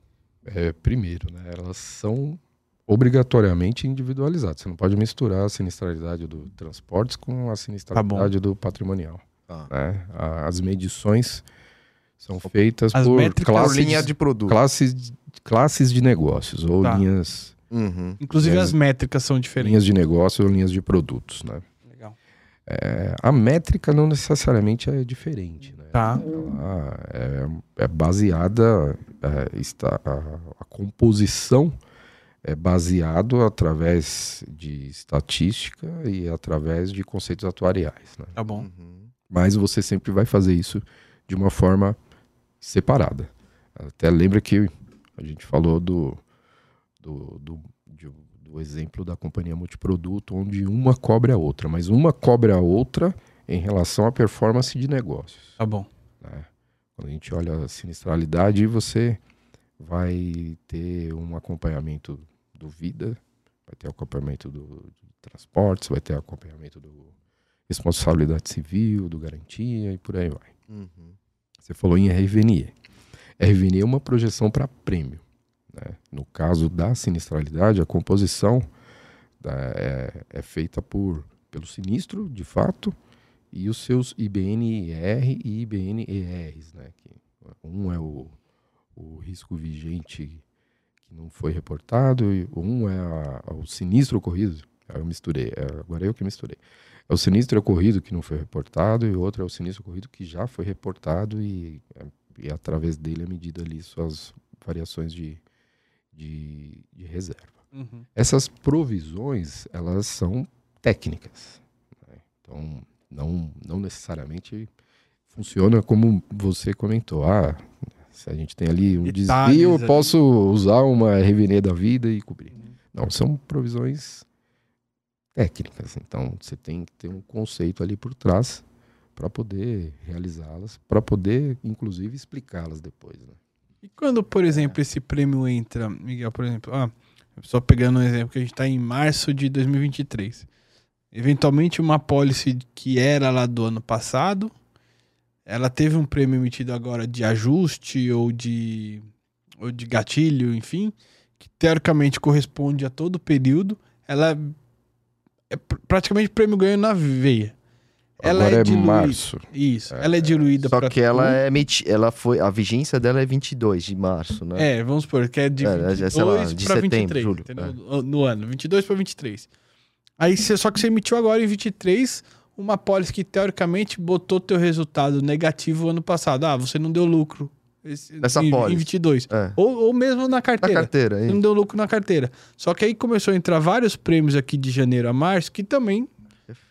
É, primeiro, né, elas são obrigatoriamente individualizadas. Você não pode misturar a sinistralidade do transportes com a sinistralidade do patrimonial. Tá. né? As medições são feitas As por classes, linha de produto. classes, classes de negócios ou Tá. linhas, Uhum. Inclusive É. as métricas são diferentes. linhas de negócio ou linhas de produtos. Né? Legal. É, a métrica não necessariamente é diferente. Né? Tá. Ela é, é baseada, é, está, a, a composição é baseado através de estatística e através de conceitos atuariais. Né? Tá bom. Uhum. Mas você sempre vai fazer isso de uma forma separada. Até lembra que a gente falou do, do, do, do exemplo da companhia multiproduto, onde uma cobre a outra, mas uma cobre a outra em relação à performance de negócios. Tá bom. né? Quando a gente olha a sinistralidade, você vai ter um acompanhamento do vida, vai ter acompanhamento do, do transportes, vai ter acompanhamento do responsabilidade civil, do garantia e por aí vai. Uhum. Você falou em RVNE. RVNE é uma projeção para prêmio. né? No caso da sinistralidade, a composição da- é, é feita por, pelo sinistro, de fato, e os seus IBNR e IBNERs. Né? Que um é o, o risco vigente que não foi reportado, e um é a- o sinistro ocorrido. Ah, Eu misturei, é, agora eu que misturei. É o sinistro ocorrido que não foi reportado e o outro é o sinistro ocorrido que já foi reportado e, e através dele é medida ali suas variações de, de, de reserva. Uhum. Essas provisões, elas são técnicas. né? Então, não, não necessariamente funciona como você comentou. Ah, se a gente tem ali um Detalhes desvio, eu ali. posso usar uma RVNE da vida e cobrir. Não, são provisões técnicas. Então, você tem que ter um conceito ali por trás para poder realizá-las, para poder, inclusive, explicá-las depois. Né? E quando, por exemplo, esse prêmio entra, Miguel, por exemplo, ah, só pegando um exemplo que a gente está em março de 2023. Eventualmente uma policy que era lá do ano passado, ela teve um prêmio emitido agora de ajuste ou de ou de gatilho, enfim, que teoricamente corresponde a todo o período. Ela é pr- praticamente prêmio ganho na veia. Ela Agora é, diluída. março. Isso, ela é diluída Só que ela tudo. é emiti... ela foi a vigência dela é 22 de março, né? É, vamos supor, que é de É, 22 é, sei lá, de pra setembro, 23, julho, é. No- No ano, 22 para 23. Aí, você, só que você emitiu agora em 23 uma pólice que, teoricamente, botou teu resultado negativo ano passado. Ah, você não deu lucro esse- Nessa em, pólice. em 22. É. Ou, ou mesmo na Na carteira. carteira, Você hein? não deu lucro na carteira. Só que aí começou a entrar vários prêmios aqui de janeiro a março que também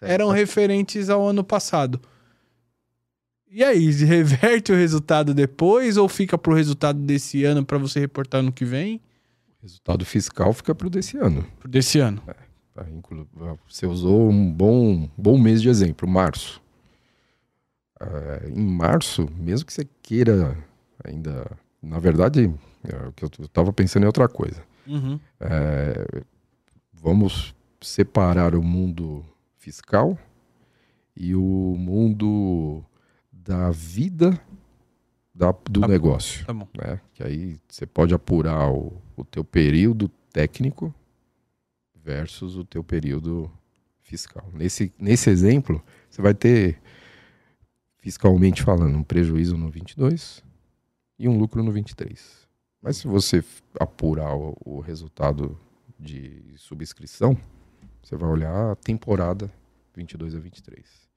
eram referentes ao ano passado. E aí, reverte o resultado depois ou fica pro resultado desse ano para você reportar no que vem? Resultado fiscal fica para o desse ano. Pro Desse ano. Inclu- Você usou um bom, bom mês de exemplo, março. Ah, em março, mesmo que você queira ainda. Na verdade, é, o que eu estava pensando em outra coisa. Uhum. É, vamos separar o mundo fiscal e o mundo da vida da- do Tá- negócio. Tá bom. né? Que aí você pode apurar o, o teu período técnico versus o teu período fiscal. Nesse, nesse exemplo, você vai ter, fiscalmente falando, um prejuízo no 22 e um lucro no 23. Mas se você apurar o, o resultado de subscrição, você vai olhar a temporada 22 a 23.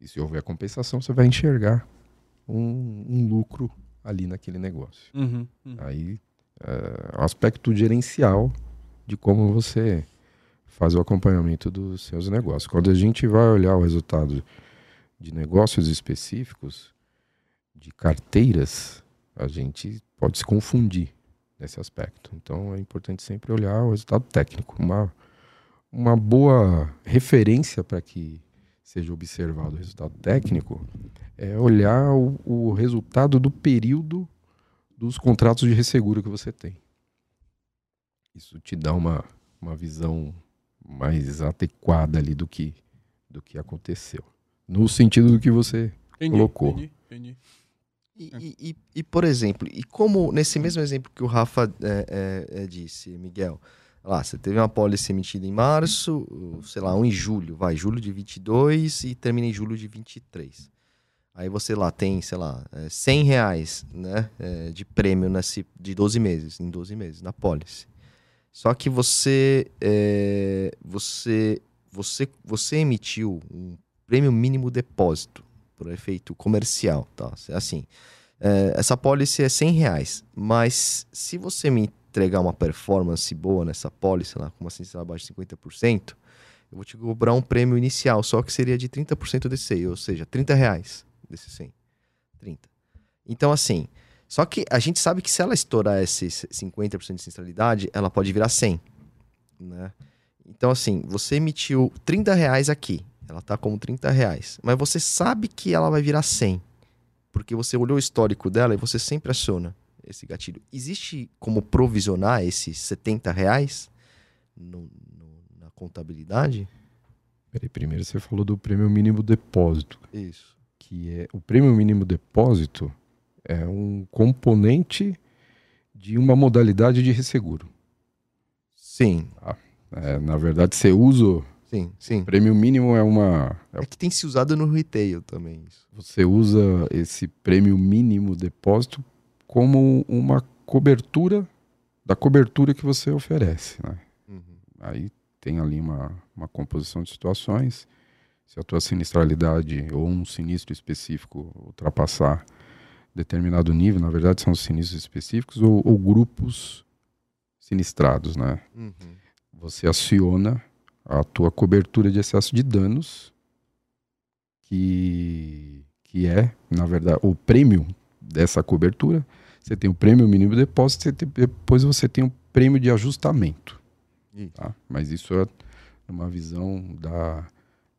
E se houver compensação, você vai enxergar um, um lucro ali naquele negócio. Uhum, uhum. Aí é o aspecto gerencial de como você faz o acompanhamento dos seus negócios. Quando a gente vai olhar o resultado de negócios específicos, de carteiras, a gente pode se confundir nesse aspecto. Então é importante sempre olhar o resultado técnico. Uma, uma boa referência para que seja observado o resultado técnico é olhar o, o resultado do período dos contratos de resseguro que você tem. Isso te dá uma, uma visão mais adequada ali do que, do que aconteceu. No sentido do que você Entendi, colocou. entendi, entendi. E, e- e- e, por exemplo, e como nesse mesmo exemplo que o Rafa é, é, é, disse, Miguel, lá, você teve uma pólice emitida em março, sei lá, um em julho, vai, julho de 22 e termina em julho de 23. Aí você lá tem, sei lá, é, 100 reais né, é, de prêmio nesse, de 12 meses, em 12 meses, na pólice. Só que você, é, você, você, você emitiu um prêmio mínimo depósito por efeito comercial, tá? Assim, é, essa pólice é 100 reais, mas se você me entregar uma performance boa nessa pólice, lá, com uma ciência abaixo de 50%, eu vou te cobrar um prêmio inicial, só que seria de 30% desse aí, ou seja, 30 reais desse 100. 30. Então, assim, só que a gente sabe que se ela estourar esse 50% de sinceridade, ela pode virar 100, né? Então, assim, você emitiu 30 reais aqui, ela tá como 30 reais, mas você sabe que ela vai virar 100, porque você olhou o histórico dela e você sempre aciona esse gatilho. Existe como provisionar esses 70 reais no- no- na contabilidade? Peraí, primeiro você falou do prêmio mínimo depósito, Isso. que é o prêmio mínimo depósito é um componente de uma modalidade de resseguro. Sim, É, na verdade, você usa o sim, sim. prêmio mínimo é uma é É que tem se usado no retail também isso. você usa esse prêmio mínimo depósito como uma cobertura da cobertura que você oferece. Né? Uhum. Aí tem ali uma, uma composição de situações. Se a tua sinistralidade ou um sinistro específico ultrapassar determinado nível, na verdade são os sinistros específicos ou, ou grupos sinistrados, né? Uhum. Você aciona a tua cobertura de excesso de danos, que, que é, na verdade, o prêmio dessa cobertura. Você tem o prêmio mínimo depósito, você tem- depois você tem o prêmio de ajustamento. Tá? Mas isso é uma visão da,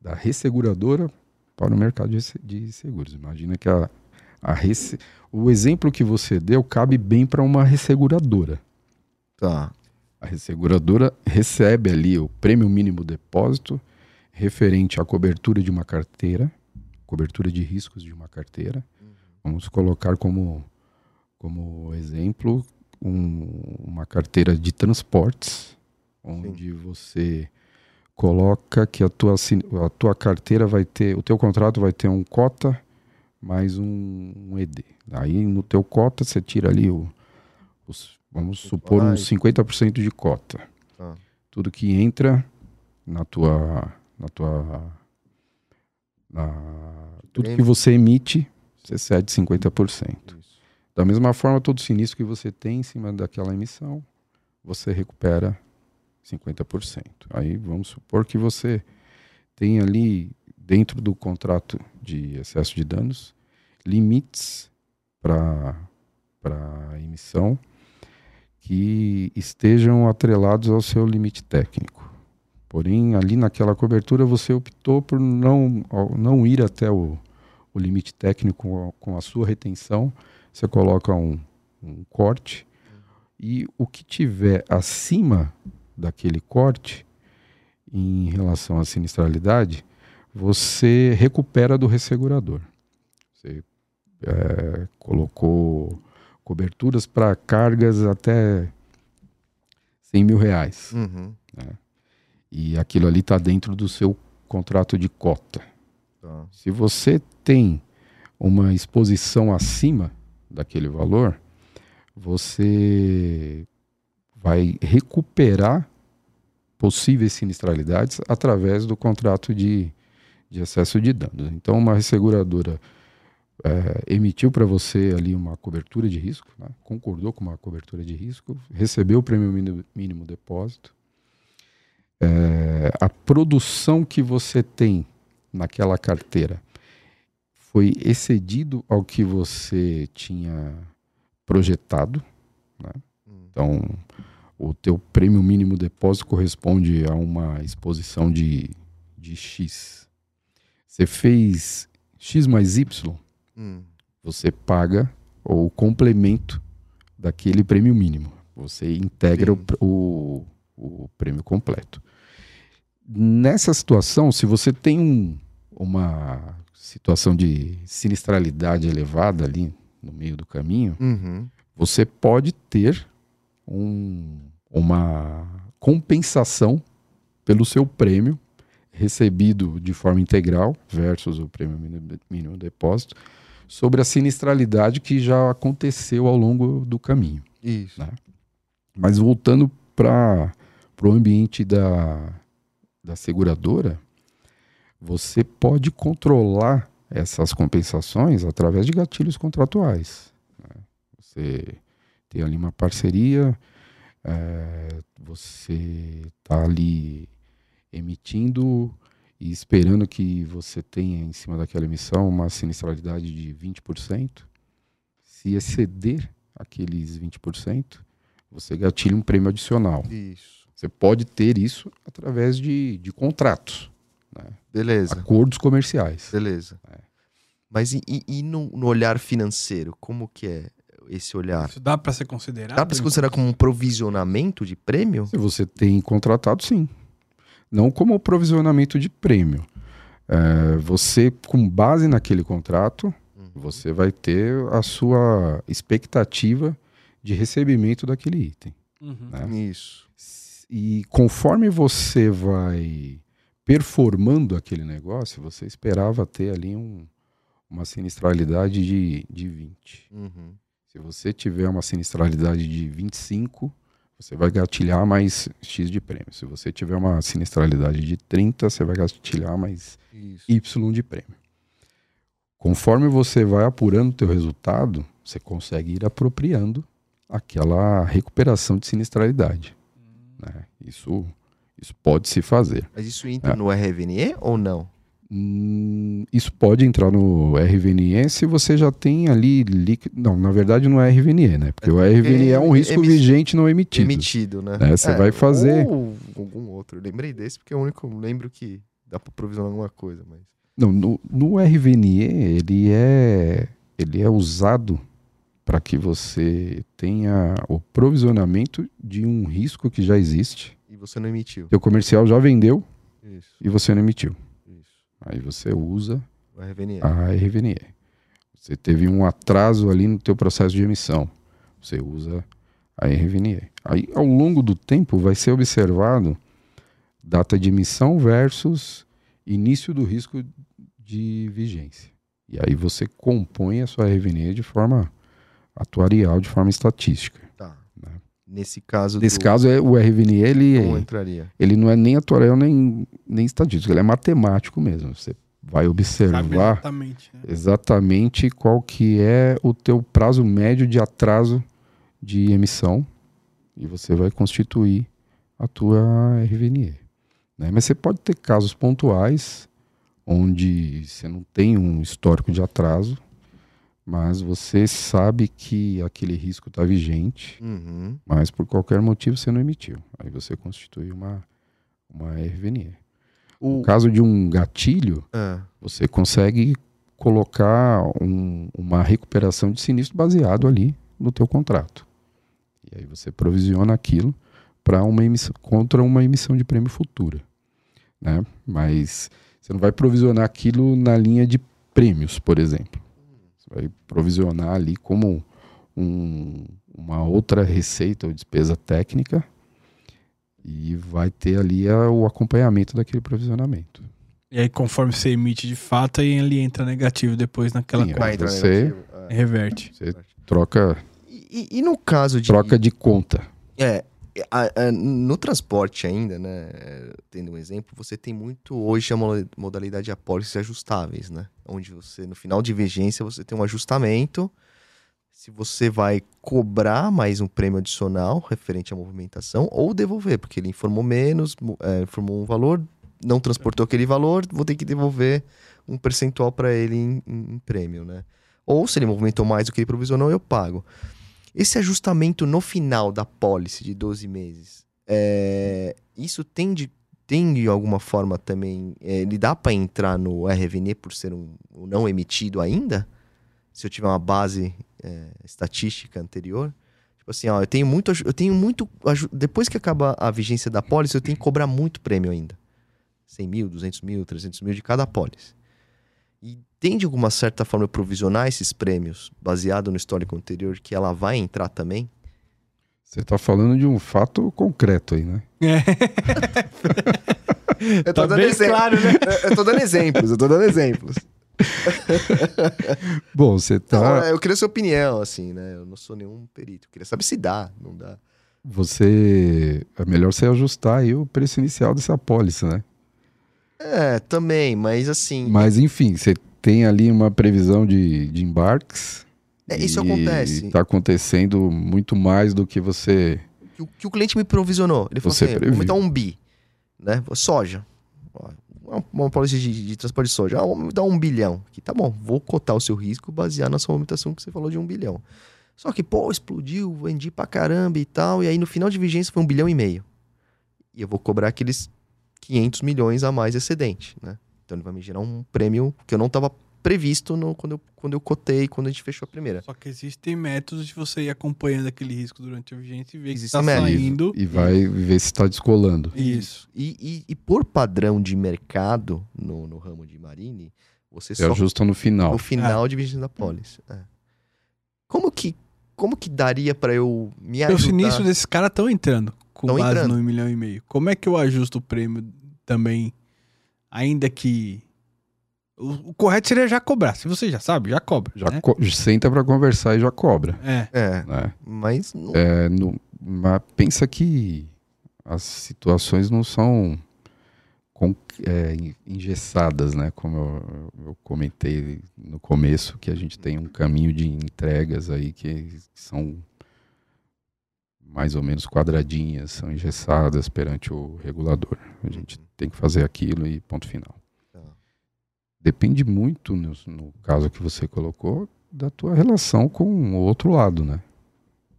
da resseguradora para o mercado de, de seguros. Imagina que a, a resse- o exemplo que você deu cabe bem para uma resseguradora. Tá. A resseguradora recebe ali o prêmio mínimo depósito referente à cobertura de uma carteira, cobertura de riscos de uma carteira. Vamos colocar como, como exemplo um- uma carteira de transportes, onde você coloca que a tua, a tua carteira vai ter, o teu contrato vai ter um cota mais um, um ED. Aí no teu cota você tira ali o, os, vamos supor uns 50% de cota. Tá. Tudo que entra na tua na tua na- tudo que você emite, você cede 50%. Isso. Da mesma forma, todo sinistro que você tem em cima daquela emissão, você recupera 50%. Aí vamos supor que você tem ali, dentro do contrato de excesso de danos, limites para a emissão que estejam atrelados ao seu limite técnico. Porém, ali naquela cobertura, você optou por não, não ir até o, o limite técnico com a, sua retenção, você coloca um, um corte e o que tiver acima daquele corte em relação à sinistralidade, você recupera do ressegurador. Você eh, colocou coberturas para cargas até 100 mil reais. Uhum. E aquilo ali está dentro do seu contrato de cota. Tá. Se você tem uma exposição acima daquele valor, você vai recuperar possíveis sinistralidades através do contrato de, de excesso de danos. Então, uma resseguradora é, emitiu para você ali uma cobertura de risco, né? concordou com uma cobertura de risco, recebeu o prêmio mínimo, mínimo depósito. É, a produção que você tem naquela carteira foi excedido ao que você tinha projetado. Né? Então, o teu prêmio mínimo depósito corresponde a uma exposição de, de X. Você fez X mais Y, Hum. você paga o complemento daquele prêmio mínimo. Você integra o, o, o prêmio completo. Nessa situação, se você tem um- uma situação de sinistralidade elevada ali no meio do caminho, Uhum. você pode ter um- uma compensação pelo seu prêmio recebido de forma integral versus o prêmio mínimo- mínimo depósito sobre a sinistralidade que já aconteceu ao longo do caminho. Isso. Né? Mas voltando para o ambiente da, da seguradora, você pode controlar essas compensações através de gatilhos contratuais. né? Você tem ali uma parceria, eh, você está ali emitindo e esperando que você tenha em cima daquela emissão uma sinistralidade de 20%. Se exceder aqueles 20%, você gatilha um prêmio adicional. Isso. Você pode ter isso através de, de contratos, Beleza. acordos comerciais. Beleza. É. Mas e, e- no, no olhar financeiro, como que é esse olhar? Isso dá pra ser considerado? Dá pra se considerar como um provisionamento de prêmio? Se você tem contratado, sim. Não como provisionamento de prêmio. É, você, com base naquele contrato, Uhum. você vai ter a sua expectativa de recebimento daquele item. Uhum. né? Isso. E conforme você vai performando aquele negócio, você esperava ter ali um- uma sinistralidade de, de 20. Uhum. Se você tiver uma sinistralidade de 25, você vai gatilhar mais X de prêmio. Se você tiver uma sinistralidade de 30, você vai gatilhar mais Isso. Y de prêmio. Conforme você vai apurando o teu resultado, você consegue ir apropriando aquela recuperação de sinistralidade. né? Isso, isso pode se fazer. Mas isso entra É. no RVNE ou não? Hum, isso pode entrar no RVNE se você já tem ali líquido. Não, na verdade não é RVNE, né? Porque o É, RVNE é um é risco emiss- vigente não emitido. Emitido, né? É, você vai fazer- Ou algum outro. Eu lembrei desse porque é o único lembro que dá pra provisionar alguma coisa, mas. Não, no, no RVNE ele é, ele é usado para que você tenha o provisionamento de um risco que já existe. E você não emitiu. Teu comercial já vendeu Isso. e você não emitiu. Aí você usa RVNE. a RVNE. Você teve um atraso ali no teu processo de emissão. Você usa a RVNE. Aí, ao longo do tempo, vai ser observado data de emissão versus início do risco de vigência. E aí você compõe a sua RVNE de forma atuarial, de forma estatística. Nesse caso. Nesse do- caso, é, o RVNE ele, Não entraria. ele não é nem atuarial nem, nem estatístico, ele é matemático mesmo. Você vai observar exatamente. né? exatamente qual que é o teu prazo médio de atraso de emissão e você vai constituir a tua RVNE. né? Mas você pode ter casos pontuais onde você não tem um histórico de atraso, mas você sabe que aquele risco está vigente, Uhum. mas por qualquer motivo você não emitiu. Aí você constitui uma, uma RVNE. O... No caso de um gatilho, Ah, você consegue colocar um- uma recuperação de sinistro baseado ali no teu contrato. E aí você provisiona aquilo para uma emissão contra uma emissão de prêmio futura, né? Mas você não vai provisionar aquilo na linha de prêmios, por exemplo. Vai provisionar ali como um- uma outra receita ou despesa técnica e vai ter ali a- o acompanhamento daquele provisionamento. E aí, conforme você emite de fato, aí ele entra negativo depois naquela Sim, conta. você-. Ah. Reverte. Você troca E, e- e no caso de. troca de conta. É, a- a- no transporte ainda, né? Tendo um exemplo, você tem muito hoje a mo- modalidade de apólices ajustáveis, né? Onde você, no final de vigência, você tem um ajustamento. Se você vai cobrar mais um prêmio adicional referente à movimentação ou devolver, porque ele informou menos, é, informou um valor, não transportou aquele valor, vou ter que devolver um percentual para ele em, em- em prêmio, né? Ou se ele movimentou mais do que ele provisionou, eu pago. Esse ajustamento no final da pólice de 12 meses, é, isso tem de, tem de alguma forma também. é, ele dá para entrar no RVN por ser um, um não emitido ainda? Se eu tiver uma base é, estatística anterior? Tipo assim, ó, eu tenho muito. Eu tenho muito. Depois que acaba a vigência da pólice, eu tenho que cobrar muito prêmio ainda. 100 mil, 200 mil, 300 mil de cada pólice. E tem de alguma certa forma provisionar esses prêmios baseado no histórico anterior que ela vai entrar também? Você tá falando de um fato concreto aí, né? Eu Tá bem claro, né? Eu tô dando exemplos, eu tô dando exemplos. Bom, você tá. é, eu queria sua opinião, assim, né? Eu não sou nenhum perito. Eu queria saber se dá, não dá. Você. É melhor você ajustar aí o preço inicial dessa apólice, né? É, também, mas assim. Mas enfim, você tem ali uma previsão de, de embarques. É, isso acontece. Tá acontecendo muito mais do que você. que, o- que o cliente me provisionou. Ele falou Você assim: previu. aumentar um bi, né? Soja. Uma, uma polícia de, de transporte de soja. Ah, vamos aumentar um bilhão. Aqui, tá bom, vou cotar o seu risco baseado na sua aumentação que você falou de um bilhão. Só que, pô, explodiu, vendi pra caramba e tal. E aí no final de vigência foi um bilhão e meio. E eu vou cobrar aqueles 500 milhões a mais excedente, né? Então ele vai me gerar um prêmio que eu não tava previsto no, quando, eu, quando eu cotei, quando a gente fechou a primeira. Só que existem métodos de você ir acompanhando aquele risco durante a vigência e ver que Existem tá métodos. saindo. E vai ver se tá descolando. Isso. E, e, e por padrão de mercado no, no ramo de marine, você Você só ajusta no final. no final de vigência da pólice. É. Como que como que daria pra eu me Os ajudar? sinistros desses caras estão entrando com Tão base entrando. no 1 milhão e meio. Como é que eu ajusto o prêmio também, ainda que... O, o correto seria já cobrar. Se você já sabe, já cobra. Já né? co- senta pra conversar e já cobra. É. É, Né? mas não- É, no- mas pensa que as situações não são con- é, en- engessadas, né? Como eu, eu comentei no começo, que a gente tem um caminho de entregas aí que são mais ou menos quadradinhas, são engessadas perante o regulador. A gente tem que fazer aquilo e ponto final. Tá. Depende muito, no, no caso que você colocou, da tua relação com o outro lado, né?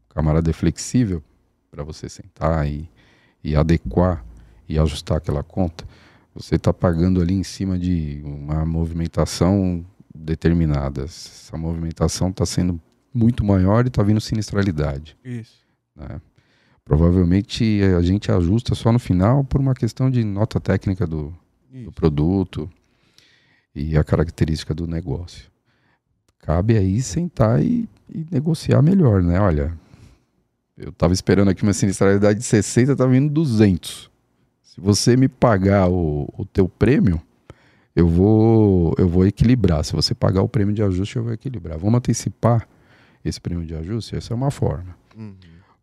O camarada é flexível para você sentar e, e adequar e ajustar aquela conta. Você está pagando ali em cima de uma movimentação determinada. Essa movimentação está sendo muito maior e está vindo sinistralidade. Isso. né? Provavelmente a gente ajusta só no final por uma questão de nota técnica do, do produto e a característica do negócio. Cabe aí sentar e, e negociar melhor, né? Olha, eu estava esperando aqui uma sinistralidade de 60, tá vindo 200. Se você me pagar o, o teu prêmio, eu vou eu vou equilibrar. Se você pagar o prêmio de ajuste, eu vou equilibrar. Vamos antecipar esse prêmio de ajuste? Essa é uma forma. Uhum.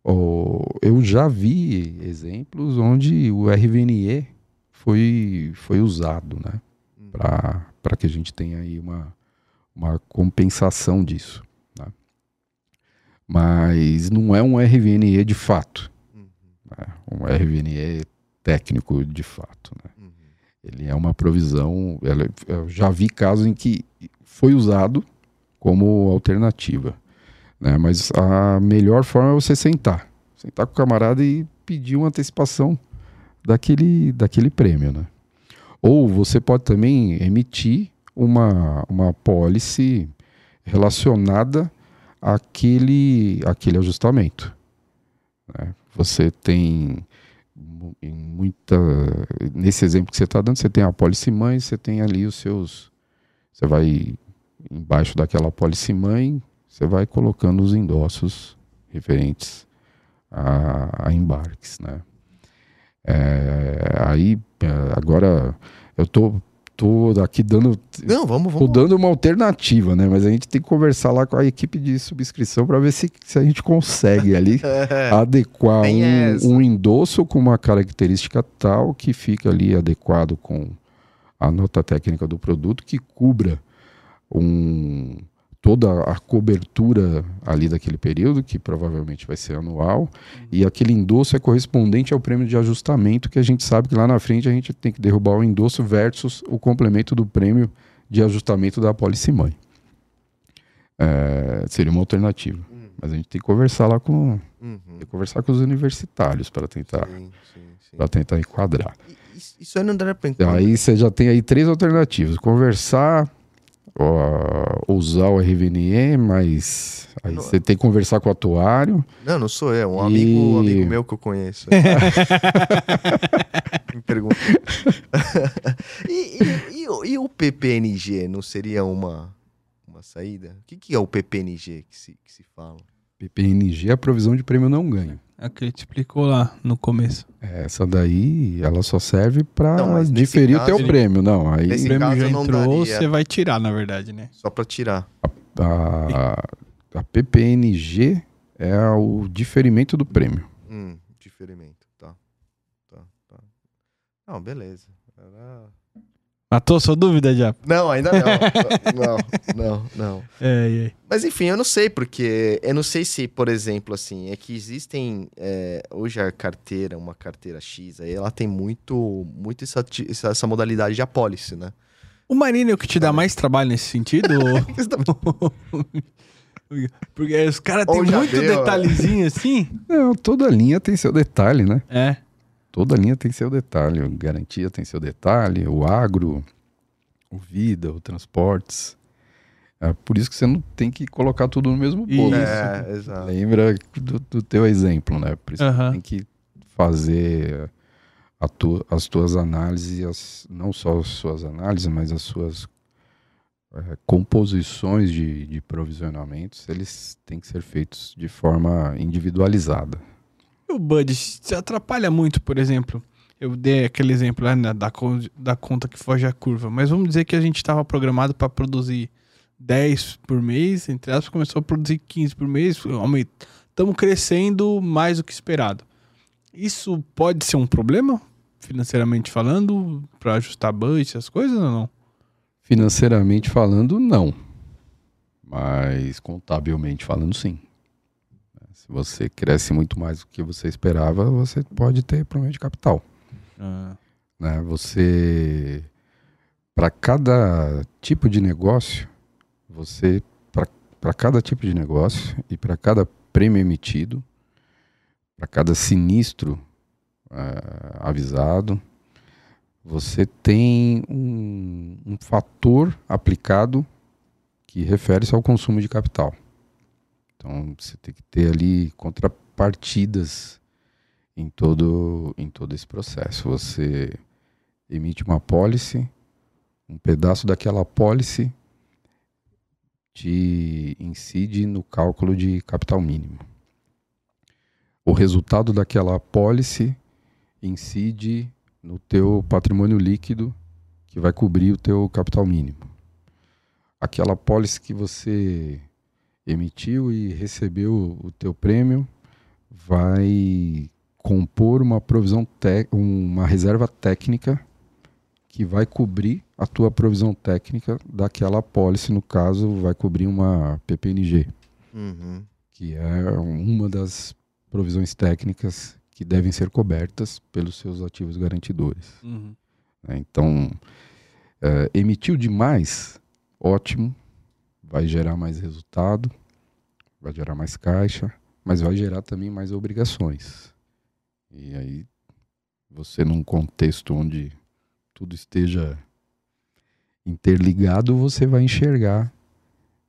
Ó, eu já vi exemplos onde o RVNE foi, foi usado, né? Uhum. Para que a gente tenha aí uma, uma compensação disso. né? Mas não é um RVNE de fato. Uhum. né? Um RVNE técnico de fato. Né? Uhum. Ele é uma provisão. ela- eu já vi casos em que foi usado como alternativa. Né? Mas a melhor forma é você sentar. Sentar com o camarada e pedir uma antecipação daquele, daquele prêmio. Né? Ou você pode também emitir uma, uma pólice relacionada àquele, àquele ajustamento. né? Você tem mu- em muita nesse exemplo que você está dando, você tem a pólice mãe, você tem ali os seus, você vai embaixo daquela pólice mãe, você vai colocando os endossos referentes a, a embarques, né? É, aí é, agora eu tô tô aqui dando. Não, vamos, Tô vamos. dando uma alternativa, né? Mas a gente tem que conversar lá com a equipe de subscrição para ver se, se a gente consegue ali É, adequar um, um endosso com uma característica tal que fica ali adequado com a nota técnica do produto que cubra um, toda a cobertura ali daquele período, que provavelmente vai ser anual, e aquele endosso é correspondente ao prêmio de ajustamento, que a gente sabe que lá na frente a gente tem que derrubar o endosso versus o complemento do prêmio de ajustamento da apólice mãe. É, seria uma alternativa. Mas a gente tem que conversar lá com, Uhum. tem que conversar com os universitários para tentar, para tentar enquadrar. Isso, isso aí não dá pra Então, Aí você já tem aí três alternativas: conversar, ó, usar o RVNE, mas aí Não- você tem que conversar com o atuário. Não, não sou eu. Um E- amigo, um amigo meu que eu conheço. Me pergunta. e, e- e o- e o PPNG não seria uma, uma saída? O que, que é o PPNG que se, que se fala? PPNG é a provisão de prêmio não ganho. É o que ele te explicou lá no começo. Essa daí, ela só serve para Não, mas nesse diferir o caso- teu prêmio. Não, aí Nesse o prêmio caso, já eu não entrou, daria. você vai tirar, na verdade, né? Só pra tirar. a, a PPNG é o diferimento do prêmio. Hum, diferimento. Tá. Tá, tá. Não, beleza. Matou sua dúvida já? Não, ainda não. não, não, não. É, é. Mas enfim, eu não sei, porque eu não sei se, por exemplo, assim, é que existem. é, hoje a carteira, uma carteira X, aí ela tem muito, muito essa, essa, essa modalidade de apólice, né? O Marino é o que te dá mais trabalho nesse sentido? Porque os caras têm muito deu, detalhezinho assim. Não, toda linha tem seu detalhe, né? É. Toda linha tem seu detalhe. O garantia tem seu detalhe, o agro, o vida, o transportes. É por isso que você não tem que colocar tudo no mesmo bolo. Isso. É, exato. Lembra do, do teu exemplo, né? Por isso que Aham. tem que fazer a tu- as tuas análises, as- não só as suas análises, mas as suas eh, composições de, de provisionamentos, eles têm que ser feitos de forma individualizada. O Bud, se atrapalha muito, por exemplo. Eu dei aquele exemplo lá né, da, da conta que foge a curva. Mas vamos dizer que a gente estava programado para produzir 10 por mês, entre aspas, começou a produzir 15 por mês. Estamos crescendo mais do que esperado. Isso pode ser um problema, financeiramente falando, para ajustar budget, essas coisas ou não? Financeiramente falando, não. Mas contabilmente falando, sim. Se você cresce muito mais do que você esperava, você pode ter problema de capital. né? Você para cada tipo de negócio, você para cada tipo de negócio e para cada prêmio emitido, para cada sinistro eh, avisado, você tem um, um fator aplicado que refere-se ao consumo de capital. Então você tem que ter ali contrapartidas em todo, em todo esse processo. Você emite uma apólice, um pedaço daquela apólice te incide no cálculo de capital mínimo. O resultado daquela apólice incide no teu patrimônio líquido que vai cobrir o teu capital mínimo. Aquela apólice que você emitiu e recebeu o teu prêmio vai compor uma provisão uma reserva técnica que vai cobrir a tua provisão técnica daquela apólice, no caso, vai cobrir uma PPNG, Uhum. que é uma das provisões técnicas que devem ser cobertas pelos seus ativos garantidores. Uhum. né? Então, eh, emitiu demais, ótimo, vai gerar mais resultado, vai gerar mais caixa, mas vai gerar também mais obrigações. E aí, você num contexto onde tudo esteja interligado, você vai enxergar,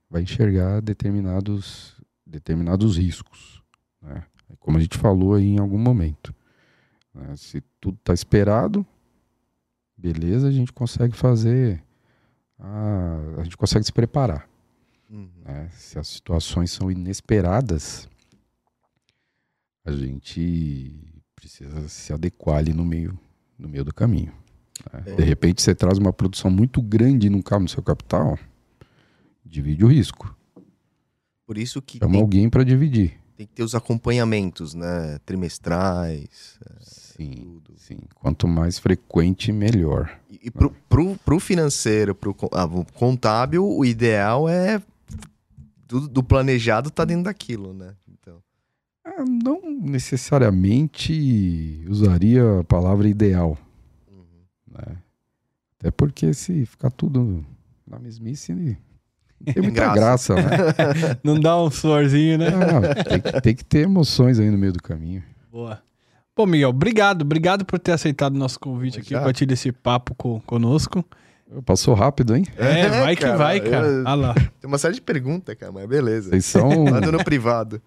vai enxergar determinados, determinados riscos, né? Como a gente falou aí em algum momento. né? Se tudo está esperado, beleza, a gente consegue fazer, a, a gente consegue se preparar. Uhum. né? Se as situações são inesperadas, a gente precisa se adequar ali no meio, no meio do caminho. né? De repente você traz uma produção muito grande e não cabe no seu capital, divide o risco. Por isso que Chama tem, alguém para dividir. tem que ter os acompanhamentos, né? Trimestrais. Sim, sim. Quanto mais frequente, melhor. E, e pro, pro, pro financeiro, pro ah, o contábil, o ideal é do, do planejado tá dentro daquilo, né? Então, Ah, não necessariamente usaria a palavra ideal, uhum. né? Até porque se ficar tudo na mesmice, não tem muita Graça. graça, né? Não dá um suorzinho, né? Não, tem, que, tem que ter emoções aí no meio do caminho. Boa. Pô, Miguel, obrigado. Obrigado por ter aceitado o nosso convite aqui, para ter esse papo co- conosco. Passou rápido, hein? É, vai que cara, vai, cara. eu- Olha lá. Tem uma série de perguntas, cara, mas beleza. Vocês são, Manda no privado.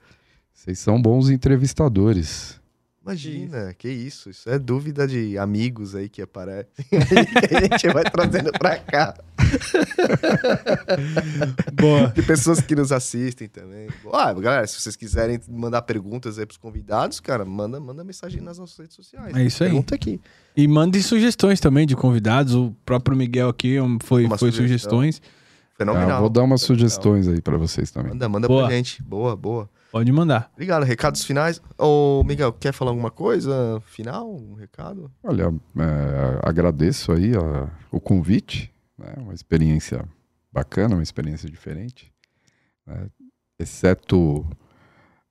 vocês são bons entrevistadores. Imagina, que isso. Isso é dúvida de amigos aí que aparecem. que a gente vai trazendo pra cá. Boa. De pessoas que nos assistem também. Ah, galera, se vocês quiserem mandar perguntas aí pros convidados, cara, manda, manda mensagem nas nossas redes sociais. É isso aí. Pergunta aqui. E mandem sugestões também de convidados. O próprio Miguel aqui um, foi, Uma foi sugestão. sugestões. Fenomenal. Ah, vou dar umas Fenomenal. sugestões aí pra vocês também. Manda, manda Boa. pra gente. Boa, boa. Pode mandar. Obrigado. Recados finais. Ô, Miguel, quer falar alguma coisa final? Um recado? Olha, é, agradeço aí a- o convite, né? Uma experiência bacana, uma experiência diferente. né? Exceto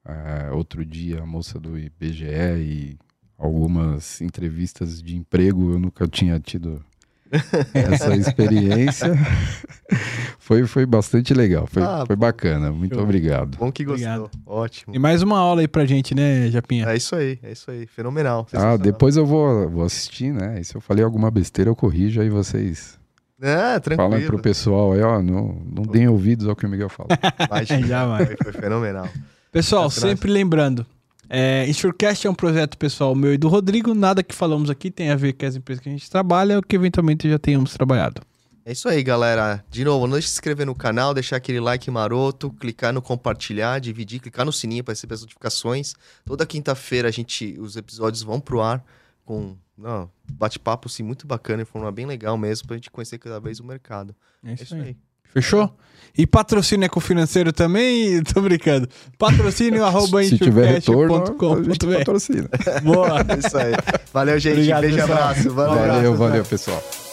é, outro dia a moça do IBGE e algumas entrevistas de emprego, eu nunca tinha tido essa experiência. foi, foi bastante legal, foi, Ah, foi bacana. Muito Show. obrigado. Bom que gostou. Obrigado. Ótimo. E mais uma aula aí pra gente, né, Japinha? É isso aí, é isso aí. Fenomenal. Ah, depois eu vou, vou assistir, né? E se eu falei alguma besteira, eu corrijo aí vocês. É, tranquilo. Falam pro pessoal aí, ó, não, não deem ouvidos ao que o Miguel fala. Imagina, Já vai. foi, foi fenomenal. Pessoal, frases. sempre lembrando, é, Insurecast é um projeto pessoal meu e do Rodrigo. Nada que falamos aqui tem a ver com as empresas que a gente trabalha ou que eventualmente já tenhamos trabalhado. É isso aí, galera. De novo, não deixe de se inscrever no canal, deixar aquele like maroto, clicar no compartilhar, dividir, clicar no sininho para receber as notificações. Toda quinta-feira a gente, os episódios vão pro ar com não, bate-papo assim, muito bacana, de forma bem legal mesmo, pra gente conhecer cada vez o mercado. É É isso isso aí. aí. Fechou? E patrocínio ecofinanceiro também? Tô brincando. Patrocínio arroba Se tiver retorno, patrocina. Boa. É isso aí. Valeu, gente. Obrigado, Beijo e pessoal. abraço. Valeu. Valeu, abraço, valeu, valeu. pessoal.